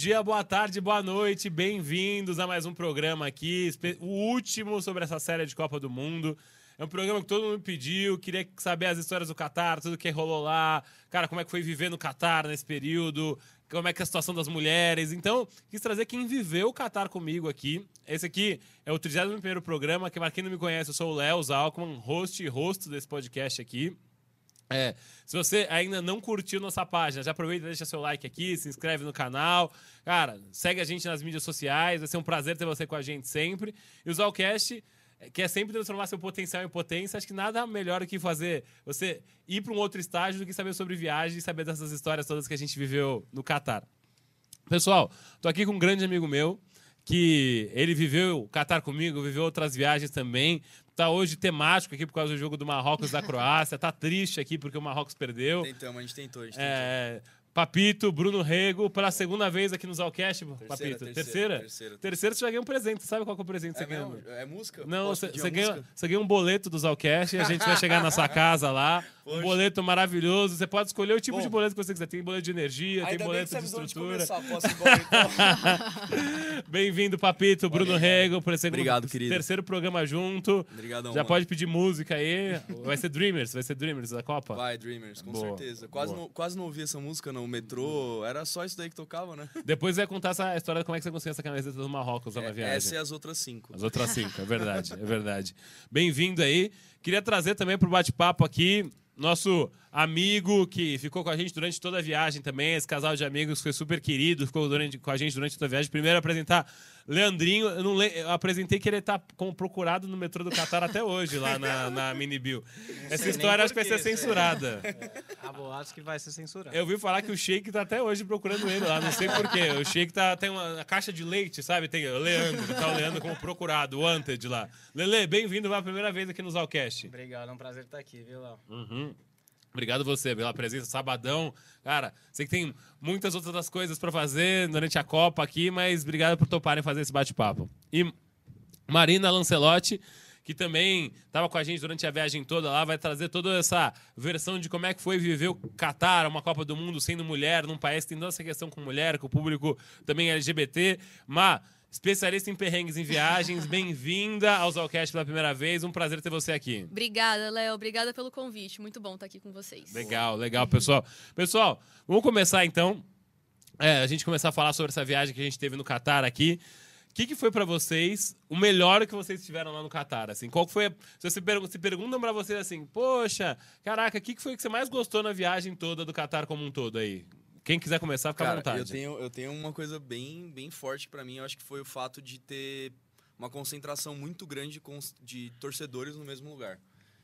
dia, boa tarde, boa noite, bem-vindos a mais um programa aqui, o último sobre essa série de Copa do Mundo. É um programa que todo mundo pediu, queria saber as histórias do Catar, tudo que rolou lá, cara, como é que foi viver no Catar nesse período, como é que é a situação das mulheres. Então, quis trazer quem viveu o Catar comigo aqui. Esse aqui é o 31 programa, que para quem não me conhece, eu sou o Léo Zalkman, host e host desse podcast aqui. É, se você ainda não curtiu nossa página, já aproveita e deixa seu like aqui, se inscreve no canal. Cara, segue a gente nas mídias sociais, vai ser um prazer ter você com a gente sempre. E o Zalcast quer sempre transformar seu potencial em potência. Acho que nada melhor do que fazer você ir para um outro estágio do que saber sobre viagem e saber dessas histórias todas que a gente viveu no Catar. Pessoal, tô aqui com um grande amigo meu que ele viveu o Catar comigo, viveu outras viagens também tá hoje temático aqui por causa do jogo do Marrocos da Croácia. Tá triste aqui porque o Marrocos perdeu. Tentamos, a gente tentou, a gente é, tentou. Papito, Bruno Rego, pela segunda vez aqui no Zalcast, Papito. Terceira? Terceira? Terceira, terceira você já ganhou um presente. Sabe qual é o presente que é você ganhou? É música? Não, você, você, ganha, você ganha um boleto do Zalcast e a gente vai chegar na sua casa lá. Poxa. Um boleto maravilhoso. Você pode escolher o tipo Bom, de boleto que você quiser. Tem boleto de energia, tem boleto de estrutura. Então. Bem-vindo, Papito, Bruno Rego, por esse Obrigado, querido. terceiro programa junto. Obrigadão, Já mano. pode pedir música aí. Vai ser Dreamers, vai ser Dreamers da Copa? Vai, Dreamers, com Boa. certeza. Quase não, quase não ouvi essa música no metrô. Era só isso daí que tocava, né? Depois vai contar essa história de como é que você conseguiu essa camiseta do Marrocos lá é, na viagem. Essa e as outras cinco. As outras cinco, é verdade, é verdade. Bem-vindo aí. Queria trazer também para o bate-papo aqui nosso amigo que ficou com a gente durante toda a viagem também, esse casal de amigos foi super querido, ficou durante, com a gente durante toda a viagem. Primeiro apresentar Leandrinho, eu, não le... eu apresentei que ele está como procurado no metrô do Catar até hoje, lá na, na Mini Bill. Essa história acho que vai ser censurada. É, a boatos que vai ser censurada. Eu ouvi falar que o Sheik está até hoje procurando ele lá, não sei porquê. O Sheik tá, tem uma caixa de leite, sabe? Tem o Leandro, tá o Leandro como procurado, o Wanted lá. Lele, bem-vindo pela primeira vez aqui no Zalcast. Obrigado, é um prazer estar aqui, viu, Léo? Uhum. Obrigado você pela presença, sabadão. Cara, sei que tem muitas outras coisas para fazer durante a Copa aqui, mas obrigado por toparem fazer esse bate-papo. E Marina Lancelotti, que também estava com a gente durante a viagem toda lá, vai trazer toda essa versão de como é que foi viver o Qatar, uma Copa do Mundo sendo mulher, num país que tem toda essa questão com mulher, com o público também LGBT. Mas especialista em perrengues em viagens. Bem-vinda ao Zalcast pela primeira vez. Um prazer ter você aqui. Obrigada, Léo. Obrigada pelo convite. Muito bom estar aqui com vocês. Legal, legal, pessoal. Pessoal, vamos começar então. É, a gente começar a falar sobre essa viagem que a gente teve no Catar aqui. O que, que foi para vocês o melhor que vocês tiveram lá no Catar? Assim, qual foi? Se você per se perguntam para vocês assim, poxa, caraca, o que, que foi que você mais gostou na viagem toda do Catar como um todo aí? Quem quiser começar, fica Cara, à vontade. Eu tenho, eu tenho uma coisa bem, bem forte para mim, eu acho que foi o fato de ter uma concentração muito grande de torcedores no mesmo lugar.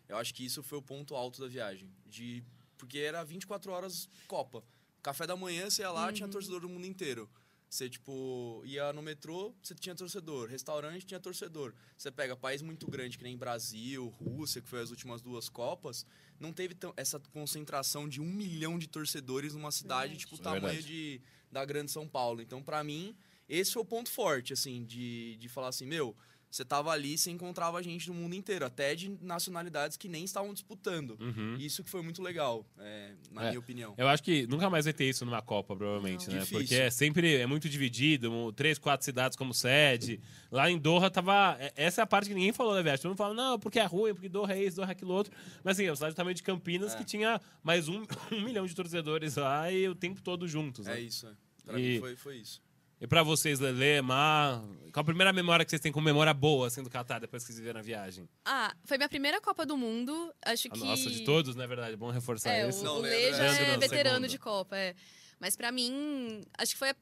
Eu acho que isso foi o ponto alto da viagem. De, porque era 24 horas Copa. Café da manhã, você ia lá, uhum. tinha torcedor do mundo inteiro. Você, tipo, ia no metrô, você tinha torcedor. Restaurante, tinha torcedor. Você pega país muito grande, que nem Brasil, Rússia, que foi as últimas duas Copas, não teve essa concentração de um milhão de torcedores numa cidade, é. tipo, o tamanho de, da Grande São Paulo. Então, para mim, esse foi o ponto forte, assim, de, de falar assim, meu, você tava ali e você encontrava gente do mundo inteiro, até de nacionalidades que nem estavam disputando. Uhum. Isso que foi muito legal, é, na é, minha opinião. Eu acho que nunca mais vai ter isso numa Copa, provavelmente, Não. né? Difícil. Porque é sempre é muito dividido, três, quatro cidades como sede. Lá em Doha tava. É, essa é a parte que ninguém falou da viagem. Todo mundo fala, não, porque é ruim, porque Doha é isso, Doha é aquilo outro. Mas assim, é uma cidade também de Campinas é. que tinha mais um, um, milhão de torcedores lá e o tempo todo juntos. Né? É isso, é. Pra e... mim foi, foi isso. E pra vocês, Lele, Mar, qual a primeira memória que vocês têm com memória boa, assim, do Catar, depois que vocês viveram a viagem? Ah, foi minha primeira Copa do Mundo, acho que... Nossa, de todos, na né, verdade, bom reforçar é, isso. O, o Lê já é veterano de Copa, é. Mas pra mim, acho que foi a,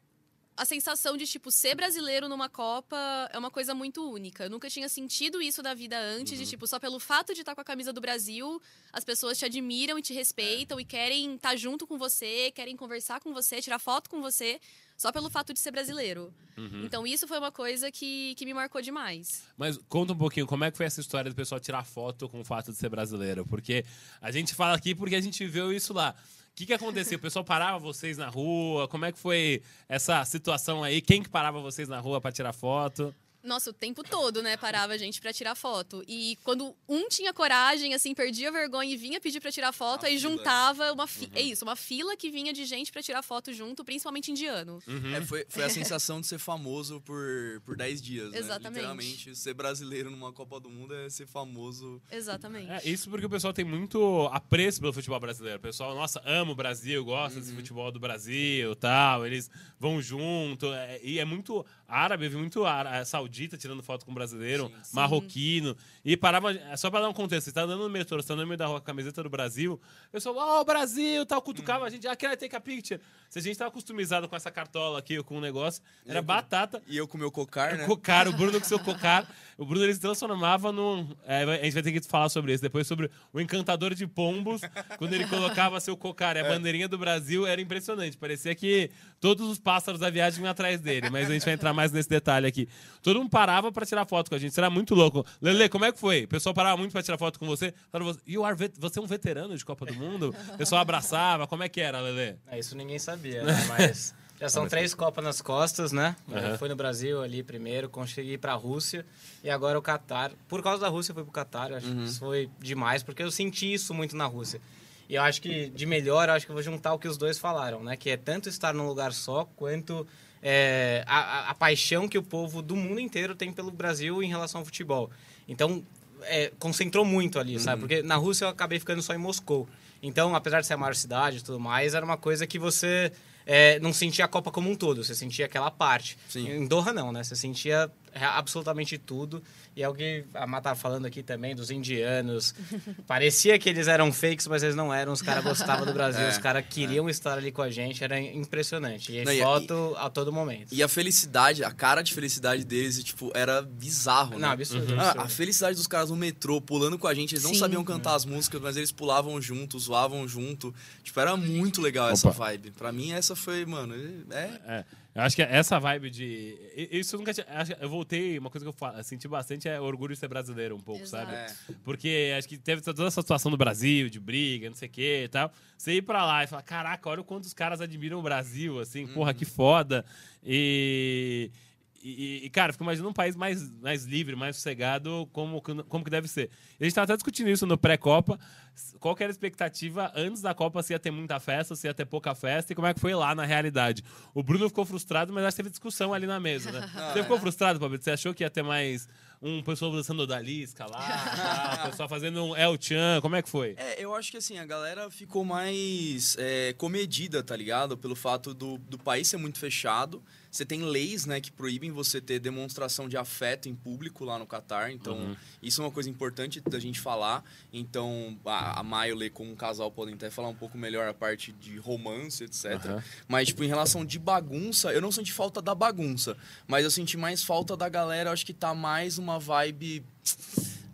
a sensação de, tipo, ser brasileiro numa Copa é uma coisa muito única. Eu nunca tinha sentido isso da vida antes, uhum. de, tipo, só pelo fato de estar com a camisa do Brasil, as pessoas te admiram e te respeitam é. e querem estar junto com você, querem conversar com você, tirar foto com você só pelo fato de ser brasileiro. Uhum. Então isso foi uma coisa que, que me marcou demais. Mas conta um pouquinho, como é que foi essa história do pessoal tirar foto com o fato de ser brasileiro? Porque a gente fala aqui porque a gente viu isso lá. O que, que acontecia? O pessoal parava vocês na rua? Como é que foi essa situação aí? Quem que parava vocês na rua para tirar foto? Nossa, o tempo todo, né? Parava a gente pra tirar foto. E quando um tinha coragem, assim, perdia a vergonha e vinha pedir pra tirar foto, A aí fila. juntava uma fi... É isso, uma fila que vinha de gente pra tirar foto junto, principalmente indiano. Uhum. É, foi, foi a sensação de ser famoso por, por 10 dias, né? Exatamente. Literalmente, ser brasileiro numa Copa do Mundo é ser famoso. Exatamente. É, isso porque o pessoal tem muito apreço pelo futebol brasileiro. O pessoal, nossa, ama o Brasil, gosta desse futebol do Brasil tal. Eles vão junto. é, e é muito árabe, eu vi muito ára- saudita tirando foto com brasileiro, Sim. Sim. marroquino. E parava. é Só pra dar um contexto, você tá andando no metrô, você tá no meio da rua com a camiseta do Brasil, o pessoal, ó, o Brasil, tal, cutucava a gente, ah, I take a picture? Se a gente tava customizado com essa cartola aqui, com o negócio, era eu- batata. E eu com meu cocar, né? Cocar, o Bruno com seu cocar. O Bruno ele se transformava num. é, a gente vai ter que falar sobre isso depois, sobre o encantador de pombos, quando ele colocava seu cocar e a bandeirinha do Brasil, era impressionante. Parecia que todos os pássaros da viagem vinham atrás dele, mas a gente vai entrar mais nesse detalhe aqui. Todo mundo parava pra tirar foto com a gente, era muito louco. Lele, como é que foi? O pessoal parava muito pra tirar foto com você. Vet- você é um veterano de Copa do Mundo? O pessoal abraçava, como é que era, Lele? É, isso ninguém sabia, né? Mas já são três Copas nas costas, né? Fui no Brasil ali primeiro, consegui ir pra Rússia e agora o Catar. Por causa da Rússia, eu fui pro Catar. Eu acho que isso foi demais, porque eu senti isso muito na Rússia. E eu acho que, de melhor, eu acho que eu vou juntar o que os dois falaram, né? Que é tanto estar num lugar só, quanto é, a, a- paixão que o povo do mundo inteiro tem pelo Brasil em relação ao futebol. Então, é, concentrou muito ali, sabe? Porque na Rússia eu acabei ficando só em Moscou. Então, apesar de ser a maior cidade e tudo mais, era uma coisa que você é, não sentia a Copa como um todo, você sentia aquela parte. Sim. Em Doha não, né? Você sentia absolutamente tudo. E é o que a Má tava falando aqui também, dos indianos. Parecia que eles eram fakes, mas eles não eram. Os caras gostavam do Brasil, É, os caras queriam estar ali com a gente, era impressionante. E Não, e- foto a todo momento. E a felicidade, a cara de felicidade deles, tipo, era bizarro, Não, né? absurdo. Ah, absurdo. a felicidade dos caras no metrô, pulando com a gente, eles não Sim. sabiam cantar as músicas, mas eles pulavam junto, zoavam junto. Tipo, era muito legal essa Opa. vibe. Pra mim, essa foi, mano, é... É, eu acho que essa vibe de. Isso eu nunca tinha. acho que Eu voltei, uma coisa que eu senti bastante é orgulho de ser brasileiro, um pouco, Exato. sabe? é. Porque acho que teve toda essa situação do Brasil, de briga, não sei o que e tal. Você ir pra lá e falar: caraca, olha o quanto os caras admiram o Brasil, assim, porra, que foda. E. E, e, cara, fico imaginando um país mais, mais livre, mais sossegado, como, que- como que deve ser. E a gente tava até discutindo isso no pré-Copa. Qual que era a expectativa antes da Copa, se ia ter muita festa, se ia ter pouca festa, e como é que foi lá na realidade. O Bruno ficou frustrado, mas acho que teve discussão ali na mesa, né? Você ficou frustrado, Pablito? Você achou que ia ter mais um pessoal dançando Odalisca lá, tal, o pessoal fazendo um El Chan, como é que foi? É, eu acho que assim, a galera ficou mais é, comedida, tá ligado? Pelo fato do, do país ser muito fechado. Você tem leis, né, que proíbem você ter demonstração de afeto em público lá no Catar. Então, Uhum. isso é uma coisa importante da gente falar. Então, a, a Maio Lê, como um casal, podem até falar um pouco melhor a parte de romance, etc. Aham. Mas, tipo, em relação de bagunça, eu não senti falta da bagunça. Mas eu senti mais falta da galera, acho que tá mais uma vibe.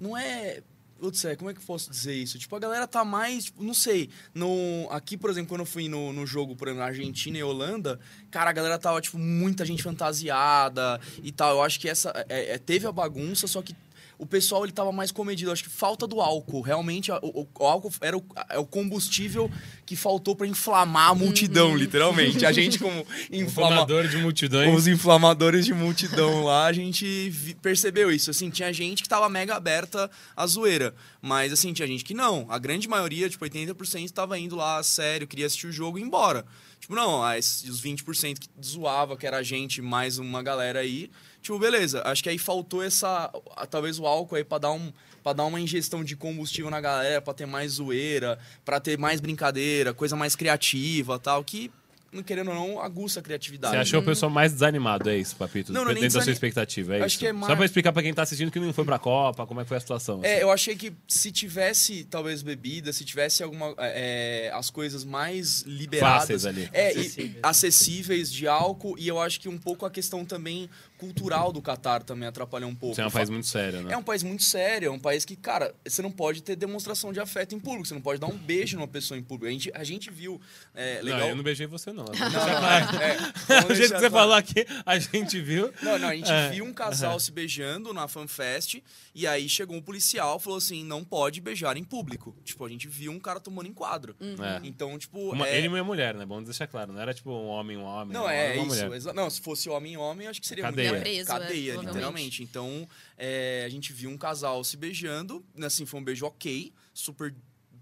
Não é. Putz, é, como é que eu posso dizer isso? Tipo, a galera tá mais, tipo, não sei. No, aqui, por exemplo, quando eu fui no, no jogo, por exemplo, na Argentina e Holanda, cara, a galera tava, tipo, muita gente fantasiada e tal. Eu acho que essa. é, é, teve a bagunça, só que o pessoal ele tava mais comedido. Acho que falta do álcool. Realmente, a- o, o álcool era o, é o combustível que faltou pra inflamar a multidão, literalmente. A gente, como inflama, Inflamador de multidões. os inflamadores de multidão lá, a gente vi- percebeu isso. Assim, tinha gente que tava mega aberta à zoeira. Mas, assim, tinha gente que não. A grande maioria, tipo, 80% tava indo lá a sério, queria assistir o jogo e ir embora. Tipo, não, os 20% que zoava, que era a gente, mais uma galera aí. Tipo, beleza. Acho que aí faltou essa. Talvez o álcool aí pra dar um. Pra dar uma ingestão de combustível na galera, pra ter mais zoeira, pra ter mais brincadeira, coisa mais criativa tal, que, não querendo ou não, aguça a criatividade. Você achou o pessoal mais desanimado, é isso, Papito? Não, não é nem Dentro da sua expectativa, é Acho isso? que é Só mais- pra explicar pra quem tá assistindo que não foi pra Copa, como é que foi a situação. É, assim. eu achei que se tivesse, talvez, bebida, se tivesse alguma. é, as coisas mais liberadas. Fáceis ali. É, e- Acessíveis. acessíveis de álcool, e eu acho que um pouco a questão também cultural do Catar também atrapalhou um pouco. Você é um O país muito sério, né? É um país muito sério, é um país que, cara, você não pode ter demonstração de afeto em público, você não pode dar um beijo numa pessoa em público. A gente, a gente viu. É, legal. Não, eu não beijei você, não. Não, não, é, é, Do jeito que você falou aqui, a gente viu. Não, não, a gente É. viu um casal se beijando na FanFest e aí chegou um policial e falou assim: não pode beijar em público. Tipo, a gente viu um cara tomando enquadro. É. Então, tipo. Uma- é... Ele e uma mulher, né? Vamos deixar claro. Não era tipo um homem, um homem. Não, uma é uma isso. mulher. Não, se fosse homem homem, acho que seria Cadeia, Cadeia. preso, é, cadeia, provavelmente. literalmente. Então, é, a gente viu um casal se beijando, assim, foi um beijo ok, super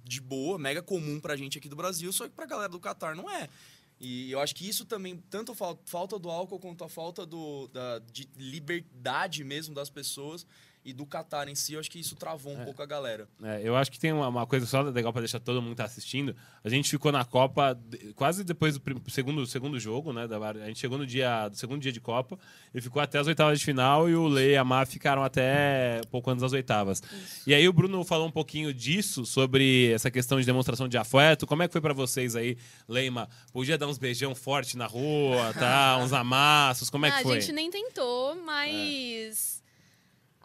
de boa, mega comum pra gente aqui do Brasil, só que pra galera do Catar não é. E eu acho que isso também, tanto a fal- falta do álcool quanto a falta do, da, de liberdade mesmo das pessoas e do Catar em si, eu acho que isso travou um pouco a galera. É, eu acho que tem uma, uma coisa só legal pra deixar todo mundo que tá assistindo. A gente ficou na Copa quase depois do prim- segundo, segundo jogo, né? da- a gente chegou no dia, do segundo dia de Copa e ficou até as oitavas de final e o Lei e a Má ficaram até pouco antes das oitavas. E aí o Bruno falou um pouquinho disso, sobre essa questão de demonstração de afeto. Como é que foi pra vocês aí, Leima? Podia dar uns beijão forte na rua, tá? uns amassos, como é ah, que foi? A gente nem tentou, mas.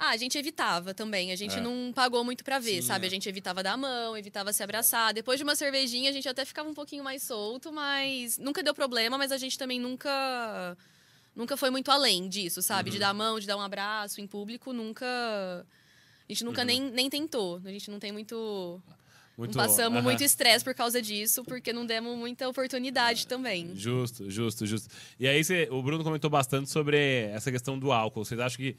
Ah, a gente evitava também. A gente É. não pagou muito pra ver, Sim, sabe? é. A gente evitava dar a mão, evitava se abraçar. Depois de uma cervejinha, a gente até ficava um pouquinho mais solto, mas nunca deu problema, mas a gente também nunca. Nunca foi muito além disso, sabe? Uhum. De dar a mão, de dar um abraço em público, nunca. A gente Uhum. nunca nem, nem tentou. A gente não tem muito. Muito- não passamos aham. muito estresse por causa disso, porque não demos muita É. oportunidade também. Justo, justo, justo. E aí o Bruno comentou bastante sobre essa questão do álcool. Vocês acham que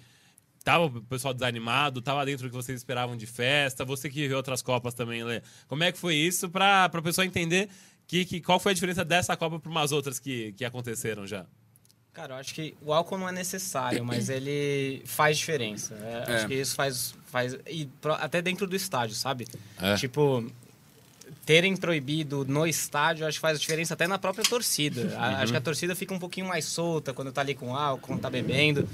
tava o pessoal desanimado, tava dentro do que vocês esperavam de festa? Você que viveu outras Copas também, Lê. Como é que foi isso para o pessoal entender que, que, qual foi a diferença dessa Copa para umas outras que, que aconteceram já? Cara, eu acho que o álcool não é necessário, mas ele faz diferença. É, É. Acho que isso faz. faz e até dentro do estádio, sabe? É. Tipo, terem proibido no estádio, acho que faz diferença até na própria torcida. A- Acho que a torcida fica um pouquinho mais solta quando tá ali com álcool, quando tá bebendo.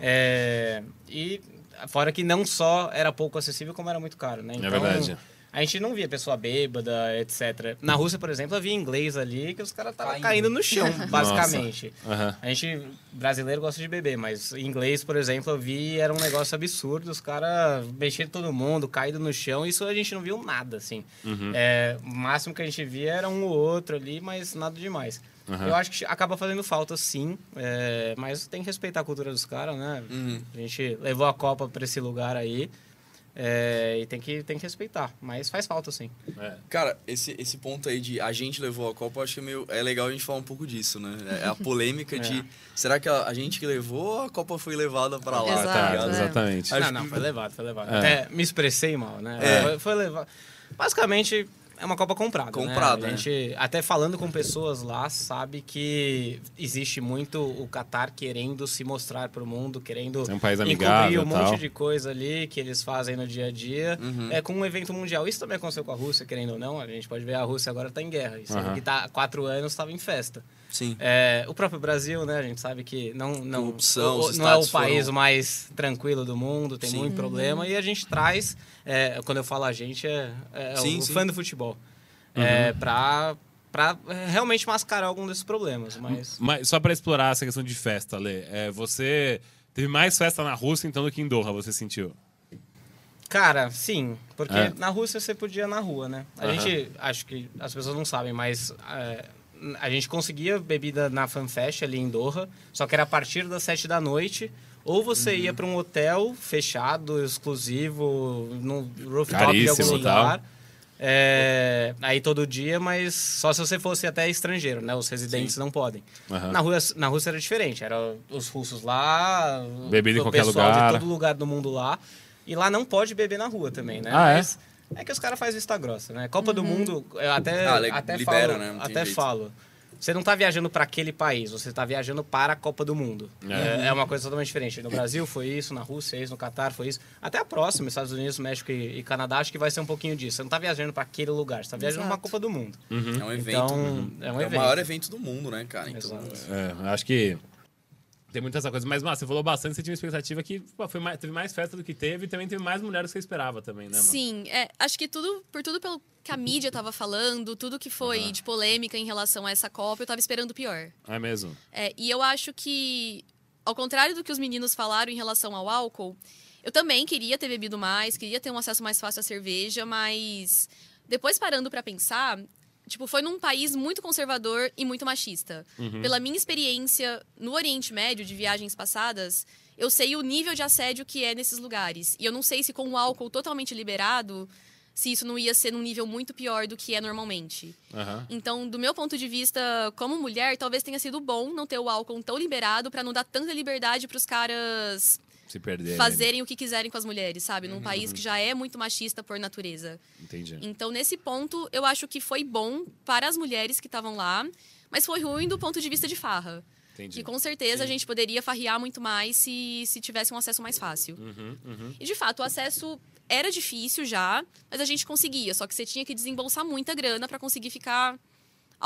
É, e fora que não só era pouco acessível, como era muito caro, né? É verdade. A gente não via pessoa bêbada, etc. Na Rússia, por exemplo, havia inglês ali que os caras estavam Caindo. caindo no chão, basicamente. Aham. A gente, brasileiro, gosta de beber, mas inglês, por exemplo, eu vi, era um negócio absurdo. Os caras mexendo todo mundo, caído no chão. Isso a gente não viu nada, assim. Uhum. É, o máximo que a gente via era um ou outro ali, mas nada demais. Uhum. Eu acho que acaba fazendo falta, sim. é, mas tem que respeitar a cultura dos caras, né? Uhum. A gente levou a Copa pra esse lugar aí. é, e tem que, tem que respeitar. Mas faz falta, sim. É. Cara, esse, esse ponto aí de a gente levou a Copa, eu acho que é, meio, é legal a gente falar um pouco disso, né? É a polêmica de É. será que a, a gente que levou ou a Copa foi levada pra lá? Exato, tá tá, ligado? é. exatamente. Acho não, não, foi levado, foi levado. É. Até me expressei mal, né? É. Foi, foi levado. Basicamente, é uma Copa comprada. Comprada, né? A né? gente, até falando com pessoas lá, sabe que existe muito o Qatar querendo se mostrar pro mundo, querendo É um país amigável um e monte de coisa ali que eles fazem no dia a dia. Uhum. É com um evento mundial. Isso também aconteceu com a Rússia, querendo ou não. A gente pode ver a Rússia agora tá em guerra. Isso Aham. que tá há quatro anos estava em festa. Sim. É, o próprio Brasil, né? A gente sabe que não, não, Corrupção, o- não é o país foram- mais tranquilo do mundo, tem Sim. muito problema. E a gente traz, é, quando eu falo a gente, é, é Sim, o sim. fã do futebol. É, pra, pra é, realmente mascarar algum desses problemas. Mas Mas só para explorar essa questão de festa, Lê, é, você teve mais festa na Rússia então do que em Doha, você sentiu? Cara, sim, porque É. na Rússia você podia ir na rua, né? A Aham. gente, acho que as pessoas não sabem, mas é, a gente conseguia bebida na FanFest ali em Doha, só que era a partir das sete da noite. Ou você Uhum. ia para um hotel fechado, exclusivo, no rooftop de Caríssimo algum e tal. lugar. É, aí todo dia, mas só se você fosse até estrangeiro, né? Os residentes não podem. Aham. Na, Rússia, na Rússia era diferente. Era os russos lá, Bebida em qualquer lugar. de todo lugar do mundo lá. E lá não pode beber na rua também, né? Ah, é? Mas é que os caras fazem vista grossa, né? Copa do Mundo, eu até, Ah, até libera, falo, né? Até jeito. falo. Você não tá viajando para aquele país, você tá viajando para a Copa do Mundo. É. É, é uma coisa totalmente diferente. No Brasil foi isso, na Rússia é isso, no Catar foi isso. Até a próxima, Estados Unidos, México e, e Canadá, acho que vai ser um pouquinho disso. Você não tá viajando para aquele lugar, você tá viajando para uma. Copa do Mundo. É um evento. Então, uhum. é um o evento. maior evento do mundo, né, cara? Então, Exato. É, acho que tem muita essa coisa. Mas, você falou bastante, você tinha uma expectativa que pô, foi mais- teve mais festa do que teve e também teve mais mulheres do que você esperava também, né, mano? Sim, é, acho que tudo, por tudo pelo que a mídia tava falando, tudo que foi de polêmica em relação a essa Copa, eu tava esperando o pior. É mesmo? É, e eu acho que, ao contrário do que os meninos falaram em relação ao álcool, eu também queria ter bebido mais, queria ter um acesso mais fácil à cerveja, mas depois parando pra pensar, tipo, foi num país muito conservador e muito machista. Pela minha experiência no Oriente Médio de viagens passadas, eu sei o nível de assédio que é nesses lugares. E eu não sei se com o álcool totalmente liberado se isso não ia ser num nível muito pior do que é normalmente. Aham. Então, do meu ponto de vista, como mulher, talvez tenha sido bom não ter o álcool tão liberado pra não dar tanta liberdade pros caras Se perder. fazerem o que quiserem com as mulheres, sabe? Num país que já é muito machista por natureza. Entendi. Então, nesse ponto, eu acho que foi bom para as mulheres que estavam lá, mas foi ruim do ponto de vista de farra. Entendi. Que com certeza a gente poderia farrear muito mais se, se tivesse um acesso mais fácil. Uhum, uhum. E de fato, o acesso era difícil já, mas a gente conseguia. Só que você tinha que desembolsar muita grana pra conseguir ficar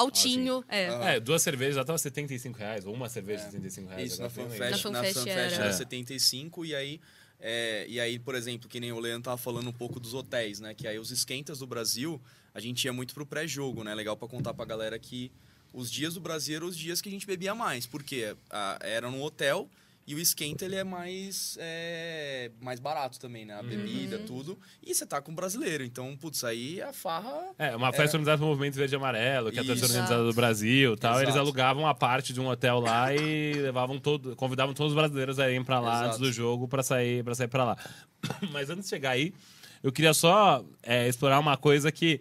altinho. É. Ah. É, duas cervejas já tava 75 reais, ou uma cerveja 75 reais. Isso, na agora tem FanFest, Na na FanFest FanFest era. era É. 75 e aí, é, e aí, por exemplo, que nem o Leandro tava falando um pouco dos hotéis, né? Que aí os esquentas do Brasil, a gente ia muito pro pré-jogo, né? Legal pra contar pra galera que os dias do Brasil eram os dias que a gente bebia mais, porque ah, era num hotel e o esquenta ele é mais é, mais barato também, né? A bebida, tudo. E você tá com um brasileiro, então, putz, aí a farra É, uma festa organizada pelo Movimento Verde e Amarelo, que é a torcida Isso. organizada do Brasil e tal. Eles Exato. alugavam a parte de um hotel lá e levavam todo, convidavam todos os brasileiros a irem pra lá Exato. antes do jogo pra sair para sair para lá. Mas antes de chegar aí, eu queria só é, explorar uma coisa que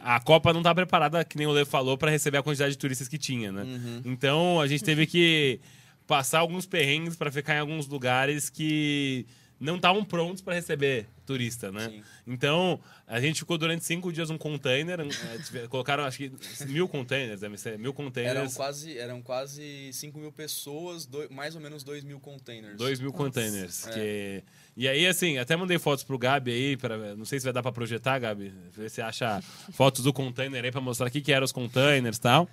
a Copa não tá preparada, que nem o Lê falou, pra receber a quantidade de turistas que tinha, né? Uhum. Então a gente teve que passar alguns perrengues pra ficar em alguns lugares que não estavam prontos pra receber turista, né? Sim. Então, a gente ficou durante cinco dias num container. é, colocaram, acho que, mil containers, deve ser, mil Eram containers. quase, eram quase 5 mil pessoas, doi- mais ou menos 2 mil containers. Dois mil containers. É. que- E aí, assim, até mandei fotos pro Gabi aí, pra... não sei se vai dar pra projetar, Gabi. Ver se acha fotos do container aí pra mostrar o que, que eram os containers e tal.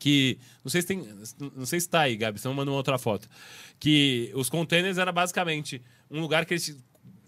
Que. Não sei se tem. Não sei se tá aí, Gabi, senão manda uma outra foto. Que os containers era basicamente um lugar que eles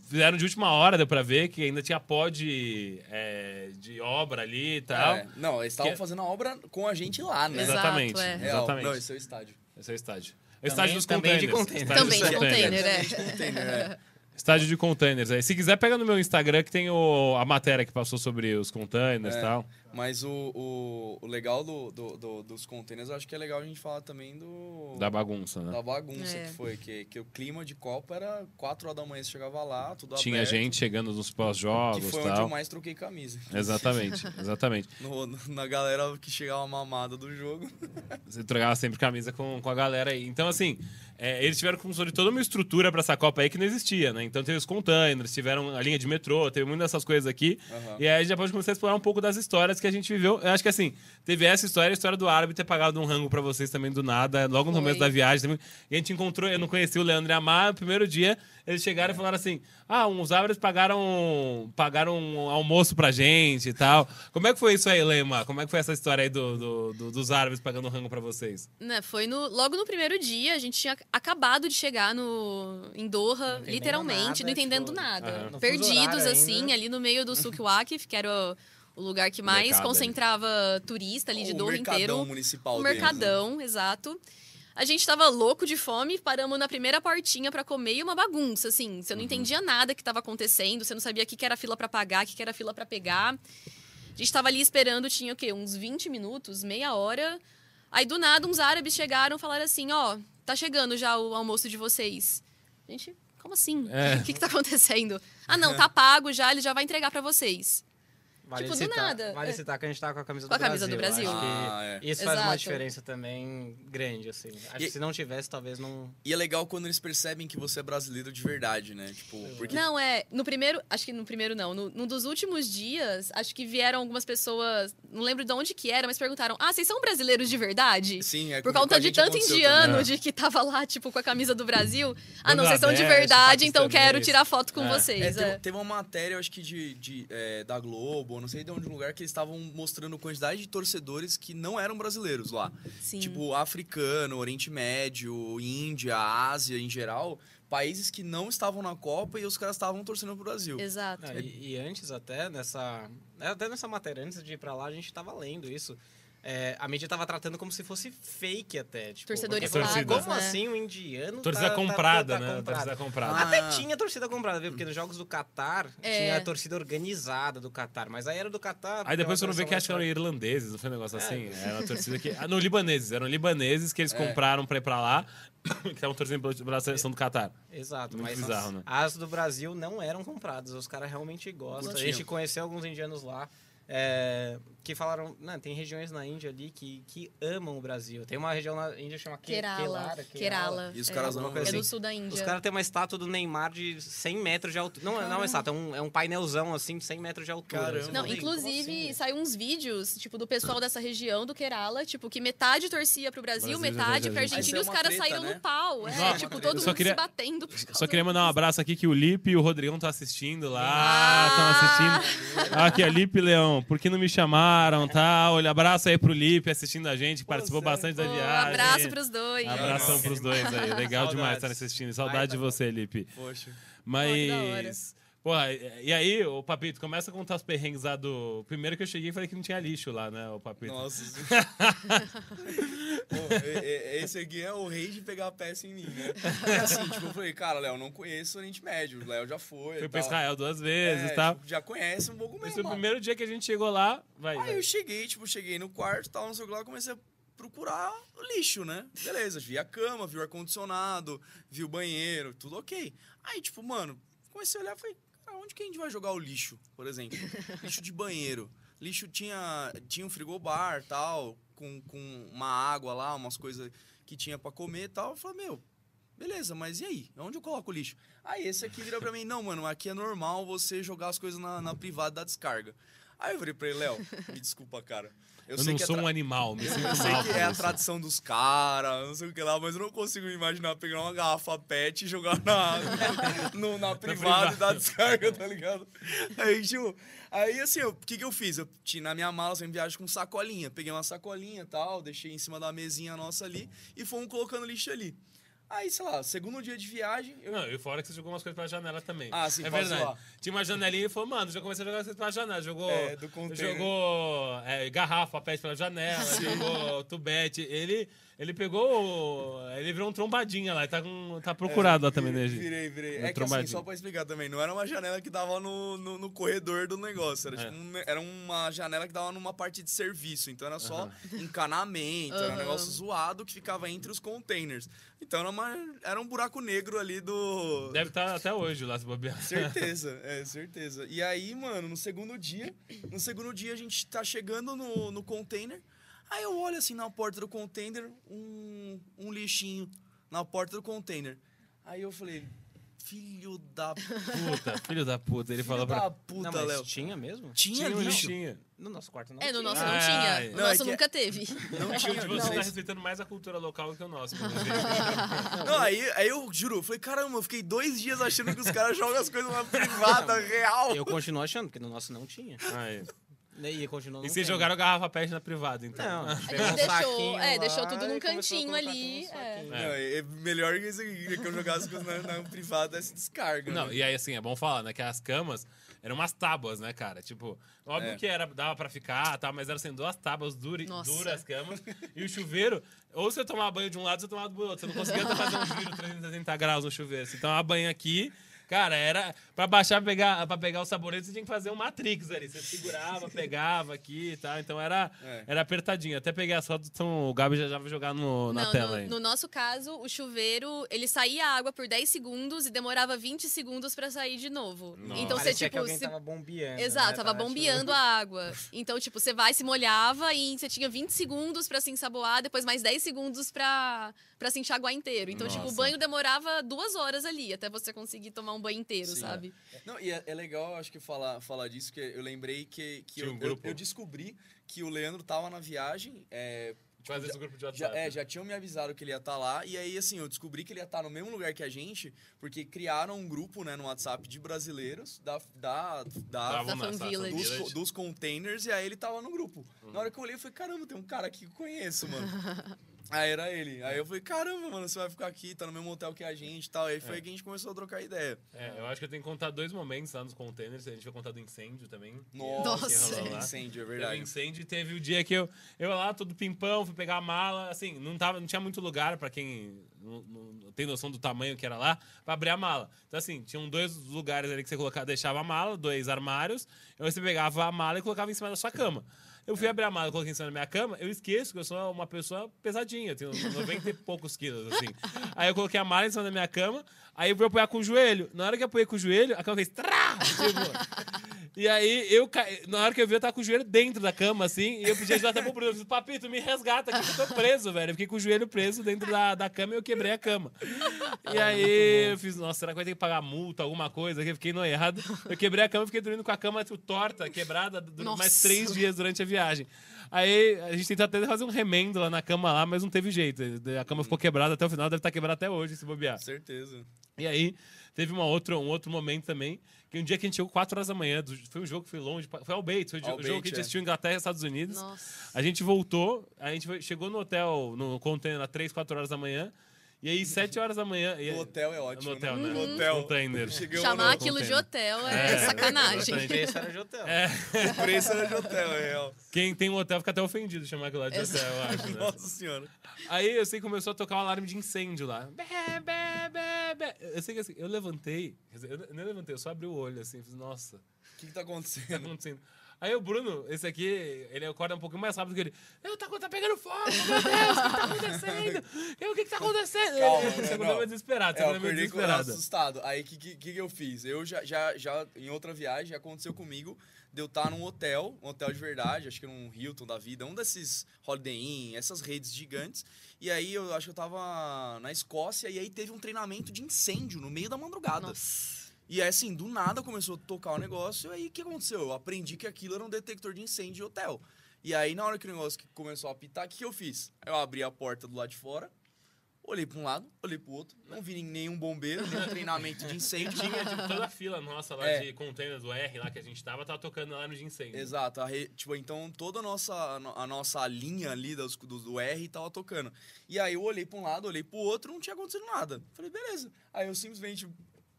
fizeram de última hora, deu pra ver, que ainda tinha pó de, é, de obra ali e tal. É, não, eles estavam Que- fazendo a obra com a gente lá, né? Exato, Exatamente. é. Real. Exatamente. Não, esse é o estádio. Esse é o estádio. É o estádio dos também de containers. container. Estádio dos Também de container, é. De container, é. Estádio de containers. Aí, se quiser, pega no meu Instagram que tem o, a matéria que passou sobre os containers e É. tal. Mas o, o, o legal do, do- do- dos containers, eu acho que é legal a gente falar também do... Da bagunça, né? da bagunça É. que foi. Que, que o clima de Copa era 4 horas da manhã, você chegava lá, tudo Tinha aberto, gente chegando nos Que pós-jogos foi e onde eu tal. mais troquei camisa. Exatamente, exatamente. No- na galera que chegava mamada do jogo. Você trocava sempre camisa com, com a galera aí. Então, assim, é, eles tiveram que construir toda uma estrutura pra essa Copa aí que não existia, né? Então, teve os containers, tiveram a linha de metrô, teve muitas dessas coisas aqui. Aham. E aí, a gente já pode começar a explorar um pouco das histórias que a gente viveu. Eu acho que, assim, teve essa história, a história do árabe ter pagado um rango pra vocês também do nada, logo no Foi. começo da viagem. Também. E a gente encontrou, eu não conhecia o Leandro e a Mar, no primeiro dia, eles chegaram e falaram assim: ah, uns árabes pagaram, pagaram um almoço pra gente e tal. Como é que foi isso aí, Lema? Como é que foi essa história aí do, do- do- dos árabes pagando rango pra vocês? Né, foi no, logo no primeiro dia, a gente tinha acabado de chegar no, em Doha, entendendo literalmente, nada, não entendendo tipo, nada. Perdidos, assim, ainda. ali no meio do Souk Waqif, que era o, o lugar que mais Mercado ali. concentrava turista ali de o Doha mercadão inteiro. municipal O deles, né? mercadão, exato. A gente tava louco de fome, paramos na primeira portinha pra comer e uma bagunça, assim. Você não entendia nada que tava acontecendo, você não sabia o que que era fila pra pagar, o que que era fila pra pegar. A gente tava ali esperando, tinha o quê? Uns 20 minutos, meia hora. Aí, do nada, uns árabes chegaram e falaram assim, ó, tá chegando já o almoço de vocês. Gente, como assim? É. O que que tá acontecendo? Ah, não, tá pago já, ele já vai entregar pra vocês. Vale Tipo, do citar, nada. Vale É. citar que a gente tá com a camisa Com a do camisa Brasil. do Brasil. Ah, é. Isso faz uma Exato. diferença também grande, assim. Acho E- que se não tivesse, talvez não. E é legal quando eles percebem que você é brasileiro de verdade, né? Tipo, porque Não, é. No primeiro. Acho que no primeiro não. No, num dos últimos dias, acho que vieram algumas pessoas. Não lembro de onde que era, mas perguntaram: Ah, vocês são brasileiros de verdade? Sim, é Por conta a de tanto indiano também. de que tava lá, tipo, com a camisa do Brasil. Ah, não, vocês são de verdade, então quero tirar foto com É. É, vocês. teve, é. teve uma matéria, acho que de, de, é, da Globo, não sei de onde lugar, que eles estavam mostrando quantidade de torcedores que não eram brasileiros lá. Sim. Tipo, africano, Oriente Médio, Índia, Ásia em geral, países que não estavam na Copa e os caras estavam torcendo pro Brasil. Exato. Ah, e, e antes até nessa. Até nessa matéria, antes de ir pra lá, a gente tava lendo isso. É, a mídia tava tratando como se fosse fake até. Tipo, Torcedores pagos, Como né? assim um indiano Torcida tá, comprada, tá, tá, tá né? comprado? Torcida comprada. Ah. Até tinha torcida comprada, viu? Porque nos jogos do Catar É. tinha a torcida organizada do Catar. Mas aí era do Catar. Aí depois tem você não uma vê que acho que eram irlandeses, não foi um negócio É. assim? Era uma torcida que. Ah, não, libaneses. Eram libaneses que eles compraram pra ir pra lá, que estavam torcendo pela- pela seleção do Catar. Exato, Muito mas bizarro, as, né? as do Brasil não eram compradas. Os caras realmente gostam. A gente conheceu alguns indianos lá. É, que falaram, não, tem regiões na Índia ali que, que amam o Brasil. Tem uma região na Índia que chama Ke- Kerala. Kelara, Kerala. E os é. caras alguma não- coisa É do assim. sul da Índia. Os caras têm uma estátua do Neymar de 100 metros de altura. Não, não é uma estátua, é um, é um painelzão assim de 100 metros de altura. Caramba. Você Não, fala, "Ei, inclusive, assim?" saiu uns vídeos, tipo, do pessoal dessa região do Kerala, tipo, que metade torcia pro Brasil, Brasil, metade pra Argentina. E os é caras saíram né? no pau. É, Não, tipo, todo mundo queria- se batendo. Só queria mandar um abraço aqui que o Lipe e o Rodrigão estão assistindo lá. Ah! Estão assistindo. Ah, aqui é Lipe e Leão. Por que não me chamaram, tá? Olha, abraço aí pro Lipe assistindo a gente, que participou bastante da Pô, viagem. abraço pros dois. Abração pros dois aí. Legal demais estar assistindo. Saudade de você, Lipe. Poxa. Mas. Porra, e aí, o Papito, começa a contar os perrengues lá do. Primeiro que eu cheguei falei que não tinha lixo lá, né, o Papito? Nossa. Pô, esse aqui é o rei de pegar a peça em mim, né? E assim, tipo, eu falei, cara, Léo, não conheço o Oriente Médio. O Léo já foi. Fui e pra. Israel duas vezes É, e tal. tipo, já conhece um pouco Esse mesmo. foi o primeiro dia que a gente chegou lá. Vai, Aí vai. eu cheguei, tipo, cheguei no quarto, tal, não sei o que lá, comecei a procurar lixo, né? Beleza, vi a cama, vi o ar-condicionado, vi o banheiro, tudo ok. Aí, tipo, mano, comecei a olhar e falei, cara, onde que a gente vai jogar o lixo, por exemplo? lixo de banheiro. Lixo tinha, tinha um frigobar, tal, com, com uma água lá, umas coisas que tinha pra comer e tal. Eu falei, meu, beleza, mas e aí? Onde eu coloco o lixo? Aí esse aqui vira pra mim, não, mano, aqui é normal você jogar as coisas na, na privada da descarga. Aí eu falei pra ele, Léo, me desculpa, cara. Eu, sei não é sou tra- um animal, me sinto eu sei mal que é a isso. tradição dos caras, não sei o que lá, mas eu não consigo me imaginar pegar uma garrafa pet e jogar na, no- na privada e dar descarga, tá ligado? Aí, tipo, aí assim, eu- o que que eu fiz? Eu tinha na minha mala, sempre viagem com sacolinha. Peguei uma sacolinha e tal, deixei em cima da mesinha nossa ali e fomos colocando lixo ali. Aí, sei lá, segundo dia de viagem, eu Não, e fora que você jogou umas coisas pela janela também. Ah, sim, É verdade. Tinha uma janelinha e falou, mano, já comecei a jogar coisas pela janela. Jogou, É, do container. jogou é, garrafa, pet pela janela, jogou tubete. Ele, ele pegou. Ele virou um trombadinha lá, ele tá, com, tá procurado lá também, né, Gi? Virei, virei. No É que assim, só pra explicar também, não era uma janela que dava no, no, no corredor do negócio. Era, É. tipo um- era uma janela que dava numa parte de serviço. Então era só encanamento, era um negócio zoado que ficava entre os containers. Então era, uma, era um buraco negro ali do. Deve estar até hoje lá, se bobear. Certeza, é, certeza. E aí, mano, no segundo dia, no segundo dia a gente tá chegando no, no container. Aí eu olho assim na porta do container, um, um lixinho na porta do container. Aí eu falei, filho da Puta, filho da puta. Ele falou filho pra. da puta, Não, mas Léo. tinha mesmo? Tinha, um lixo. lixinho. No nosso quarto não É, no tinha. nosso não Ah, tinha. ai. No Não, é nosso que- nunca teve. Não tinha, Tipo, não você tá respeitando mais a cultura local do que o nosso. Não, aí, aí eu juro, eu falei, caramba, eu fiquei dois dias achando que os caras jogam as coisas na privada, real. Eu continuo achando, porque no nosso não tinha. Aí. E continuou E vocês jogaram garrafa pet na privada, então. Não, A gente um deixou, saquinho é, lá deixou tudo num cantinho ali. no é. Não, é melhor que, isso aqui, que eu jogar as coisas na, na privada, essa descarga. Não, né? e aí assim, é bom falar, né? Que as camas eram umas tábuas, né, cara? Tipo, óbvio É. que era, dava pra ficar, tá? Mas eram assim, duas tábuas duri, duras camas. E o chuveiro, ou você tomava banho de um lado, você tomava do outro. Você não conseguia fazer um giro 360 graus no chuveiro. Você tomava banho aqui. Cara, era pra baixar, pegar, pra pegar o sabonete, você tinha que fazer um Matrix ali. Você segurava, pegava aqui e tal. Então era, É. era apertadinho. Até peguei as fotos, então o Gabi já, já vai jogar no, na Não, tela no, aí. no nosso caso, o chuveiro, ele saía a água por 10 segundos e demorava 20 segundos pra sair de novo. Nossa. Então você, Parecia tipo. que alguém se- tava bombeando. Exato, né? tava bombeando a água. Então, tipo, você vai, se molhava e você tinha 20 segundos pra se ensaboar, depois mais 10 segundos pra, pra se enxaguar inteiro. Então, tipo, o Nossa. banho demorava duas horas ali, até você conseguir tomar um banho inteiro, Sim. sabe? Não, e é, é legal, acho que, falar, falar disso, que eu lembrei que, que eu, um eu, eu descobri que o Leandro tava na viagem. É, Faz esse grupo de já, WhatsApp. é, já tinham me avisado que ele ia estar lá. E aí, assim, eu descobri que ele ia estar no mesmo lugar que a gente, porque criaram um grupo né, no WhatsApp de brasileiros da, da, da, Da Village. dos, dos containers, e aí ele tava no grupo. Na hora que eu olhei, eu falei, caramba, tem um cara aqui que eu conheço, mano. Aí era ele. Aí eu falei, caramba, mano, você vai ficar aqui, tá no mesmo hotel que a gente e tal. Aí foi É. que a gente começou a trocar ideia. É, eu acho que eu tenho que contar dois momentos lá nos containers. A gente vai contar do incêndio também. Nossa, incêndio, é Teve verdade. incêndio e teve o dia que eu, eu lá, todo pimpão, fui pegar a mala. Assim, não, tava, não tinha muito lugar pra quem não, não tem noção do tamanho que era lá, pra abrir a mala. Então, assim, tinham dois lugares ali que você colocava, deixava a mala, dois armários. Aí você pegava a mala e colocava em cima da sua cama. Eu fui abrir a mala coloquei em cima da minha cama, eu esqueço que eu sou uma pessoa pesadinha, eu tenho 90 e poucos quilos, assim. Aí eu coloquei a mala em cima da minha cama, aí eu fui apoiar com o joelho. Na hora que eu apoiei com o joelho, a cama fez... Trá! Tipo, e aí, eu caí, na hora que eu vi, eu tava com o joelho dentro da cama, assim, e eu pedi ajuda até pro Bruno. Eu disse, Papito, me resgata aqui, que eu tô preso, velho. Eu fiquei com o joelho preso dentro da, da cama e eu quebrei a cama. E aí, eu fiz, nossa, será que vai ter que pagar multa, alguma coisa? Eu fiquei noiado. Eu quebrei a cama, fiquei dormindo com a cama tipo, torta, quebrada, durante mais três dias durante a viagem. Aí, a gente tentou até fazer um remendo lá na cama lá, mas não teve jeito. A cama ficou quebrada até o final, deve estar quebrada até hoje, se bobear. Certeza. E aí, teve uma outra, um outro momento também, que um dia que a gente chegou 4 horas da manhã, do- foi um jogo que foi longe, foi ao Bates, foi o jogo que a gente é. assistiu Inglaterra e Estados Unidos. Nossa. A gente voltou, a gente foi- chegou no hotel, no container, às 3, 4 horas da manhã, e aí 7 horas da manhã... E, No hotel é ótimo. No hotel, né? No hotel. Container. Chegamos Chamar no- aquilo de container. hotel é, É, sacanagem. exatamente. Esse era de hotel. O preço era de hotel, é real. Quem tem um hotel fica até ofendido de chamar aquilo lá de hotel, eu acho, né? Nossa senhora. Aí eu sei que começou a tocar um alarme de incêndio lá. Bé, bé, bé, bé. Eu sei que assim, eu levantei, quer dizer, eu nem levantei, eu só abri o olho assim, fiz, nossa, O que, que tá o que tá acontecendo? Aí o Bruno, esse aqui, ele acorda um pouquinho mais rápido que ele. Eu, tá, tá pegando fogo, meu Deus, o que tá acontecendo? Eu, o que que tá acontecendo? Calma, você né, acordou não. meio desesperado, você É, eu acordou meio desesperado. assustado. Aí o que, que, que eu fiz? Eu já, já, já, em outra viagem, já aconteceu comigo de eu estar num hotel, um hotel de verdade, acho que num Hilton da vida, um desses Holiday Inn, essas redes gigantes. E aí eu acho que eu tava na Escócia e aí teve um treinamento de incêndio no meio da madrugada. Nossa. E aí, assim, do nada começou a tocar o negócio, e aí o que aconteceu? Eu aprendi que aquilo era um detector de incêndio de hotel. E aí, na hora que o negócio começou a apitar, o que, que eu fiz? Eu abri a porta do lado de fora, olhei para um lado, olhei pro outro, não vi nenhum bombeiro, nenhum treinamento de incêndio. Tinha tipo, toda a fila nossa lá É. de container do R lá que a gente tava, tava tocando alarme de incêndio. Exato, re- tipo, então toda a nossa, a nossa linha ali dos, do, do R tava tocando. E aí eu olhei para um lado, olhei pro outro, não tinha acontecido nada. Falei, beleza. Aí eu simplesmente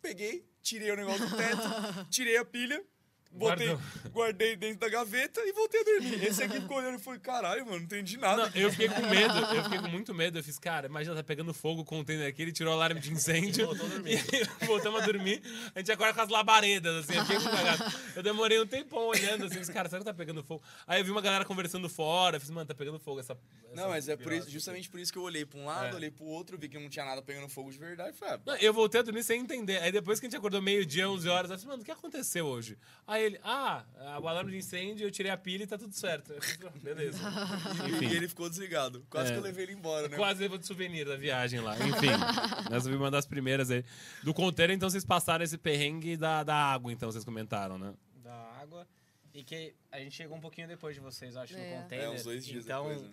peguei, tirei o negócio do teto, tirei a pilha, botei, Guardou. guardei dentro da gaveta e voltei a dormir. Esse aqui ficou olhando e foi, caralho, mano, não entendi nada. Não, eu fiquei com medo, eu fiquei com muito medo. Eu fiz, cara, imagina, tá pegando fogo o container aqui, ele tirou o alarme de incêndio. Voltou a dormir. E aí, voltamos a dormir. A gente acorda com as labaredas, assim, eu fiquei com cagado. Eu demorei um tempão olhando, assim, os caras, será que tá pegando fogo? Aí eu vi uma galera conversando fora, eu fiz, mano, tá pegando fogo essa. essa Não, mas é por isso, justamente por isso que eu olhei pra um lado, É. olhei pro outro, vi que não tinha nada pegando fogo de verdade e falei, ah, Não, eu voltei a dormir sem entender. Aí depois que a gente acordou meio-dia, 11 horas, eu falei, mano, o que aconteceu hoje? Aí ele, ah, o alarme de incêndio, eu tirei a pilha e tá tudo certo. "Ah, Beleza. e ele ficou desligado. Quase É. que eu levei ele embora, né? Quase levou de souvenir da viagem lá. Enfim, nessa foi uma das primeiras aí. Do container, então vocês passaram esse perrengue da, da água, então vocês comentaram, né? Da água. E que a gente chegou um pouquinho depois de vocês, eu acho, É. no container. É, uns dois dias então, depois, né?